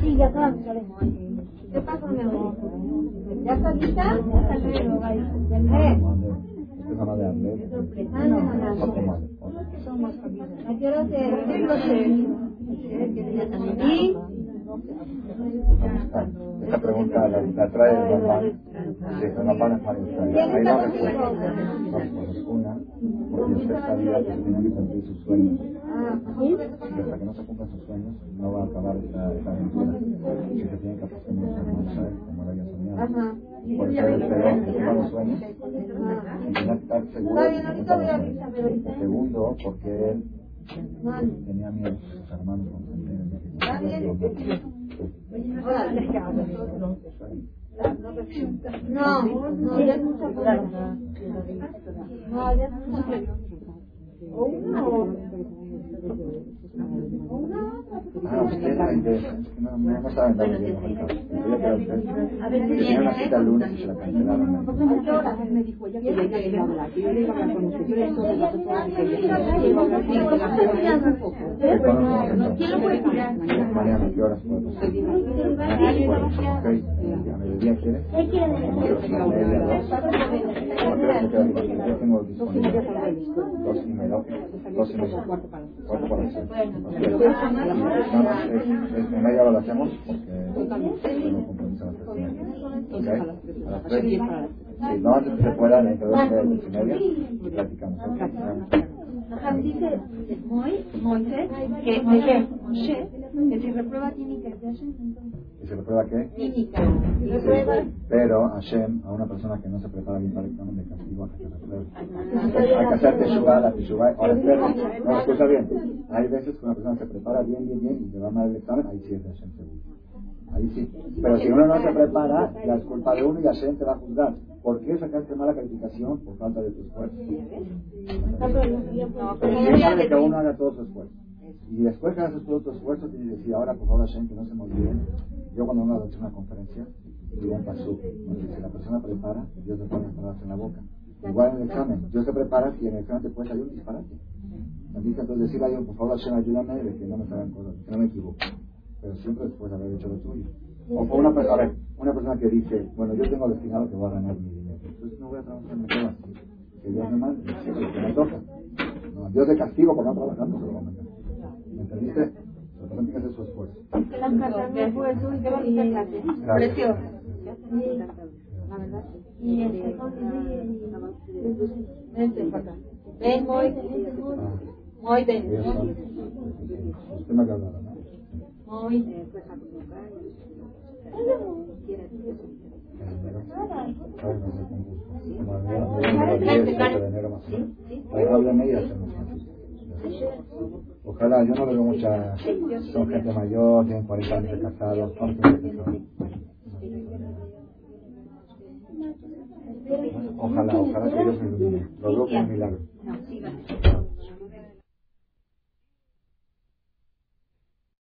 Sí, ya está. ¿Qué pasa, mi amor? ¿Ya está lista? Hasta luego, bye. ¿A qué hora se ¿Y? Esta pregunta la, la trae el mamá. Sí, el mamá no Hay dos respuestas. Una, porque usted sabía que tenía que cumplir sus sueños. Y hasta que no se cumplan sus sueños, no va a acabar esta, esta aventura. Que se tiene que hacer como lo había soñado. Por que sueños. Y estar seguro de que. Segundo, porque él tenía miedo sus hermanos no, no, ya es mucha No, ya es mucha Ah, usted no, no, no saben dónde Tenía una cita el lunes y se la cancelaron. Me dijo, ya que yo quería hablar, yo le iba a hablar con usted, yo le la ¿Quién lo puede? Mariana, ¿qué horas puedo pasar? Ok, ¿a mediodía quieres? Él quiere Yo tengo disponible dos y media, dos y media, cuatro para las seis en media hora lo hacemos porque tengo compromiso a las tres y media. A las tres. Sí, no antes que se pueda, entre dos y media y platicamos. Dice Moisés que, que si reprueba química, ¿Y se reprueba qué? Química. Pero Hashem, a una persona que no se prepara bien para el examen de castigo, a que se repruebe. Hay que hacer teshuva, la teshuva. Ahora espera, no, escucha bien. Hay veces que una persona se prepara bien, bien, bien y le va mal el examen, ahí sí es de Hashem seguro. Ahí sí. Pero si uno no se prepara, ya es culpa de uno y Hashem te va a juzgar. ¿Por qué sacaste mala calificación? Por falta de tu esfuerzo. Pero siempre que uno haga todo su esfuerzo. Y después que haces todo tu esfuerzo, tienes que decir, ahora por favor Hashem, que no se me olvide. Yo cuando uno hace una conferencia, digo un pasú. Si la persona prepara, Dios le pone palabras en la boca. Igual en el examen, Dios se prepara y en el examen te puede salir un disparate. Entonces decirle a Dios, por favor ayúdame de que no me salgan cosas, que no me equivoque pero siempre después de haber hecho lo tuyo. O una, a ver, una persona que dice, bueno, yo tengo destinado que voy a ganar mi dinero, entonces no voy a trabajar, me quedo así. Que Dios me mande, que me toca. No, Dios de castigo por no trabajar, no se lo va a. ¿Me entendiste? Que hacer su esfuerzo. Esfuerzo y este, Vente Ven, muy. Muy ven. Usted me ha ¿no? Muy. Ojalá, yo no veo mucha, son gente mayor, tienen 40 años de casados, Ojalá, ojalá que Dios me ilumine. Lo veo como un milagro.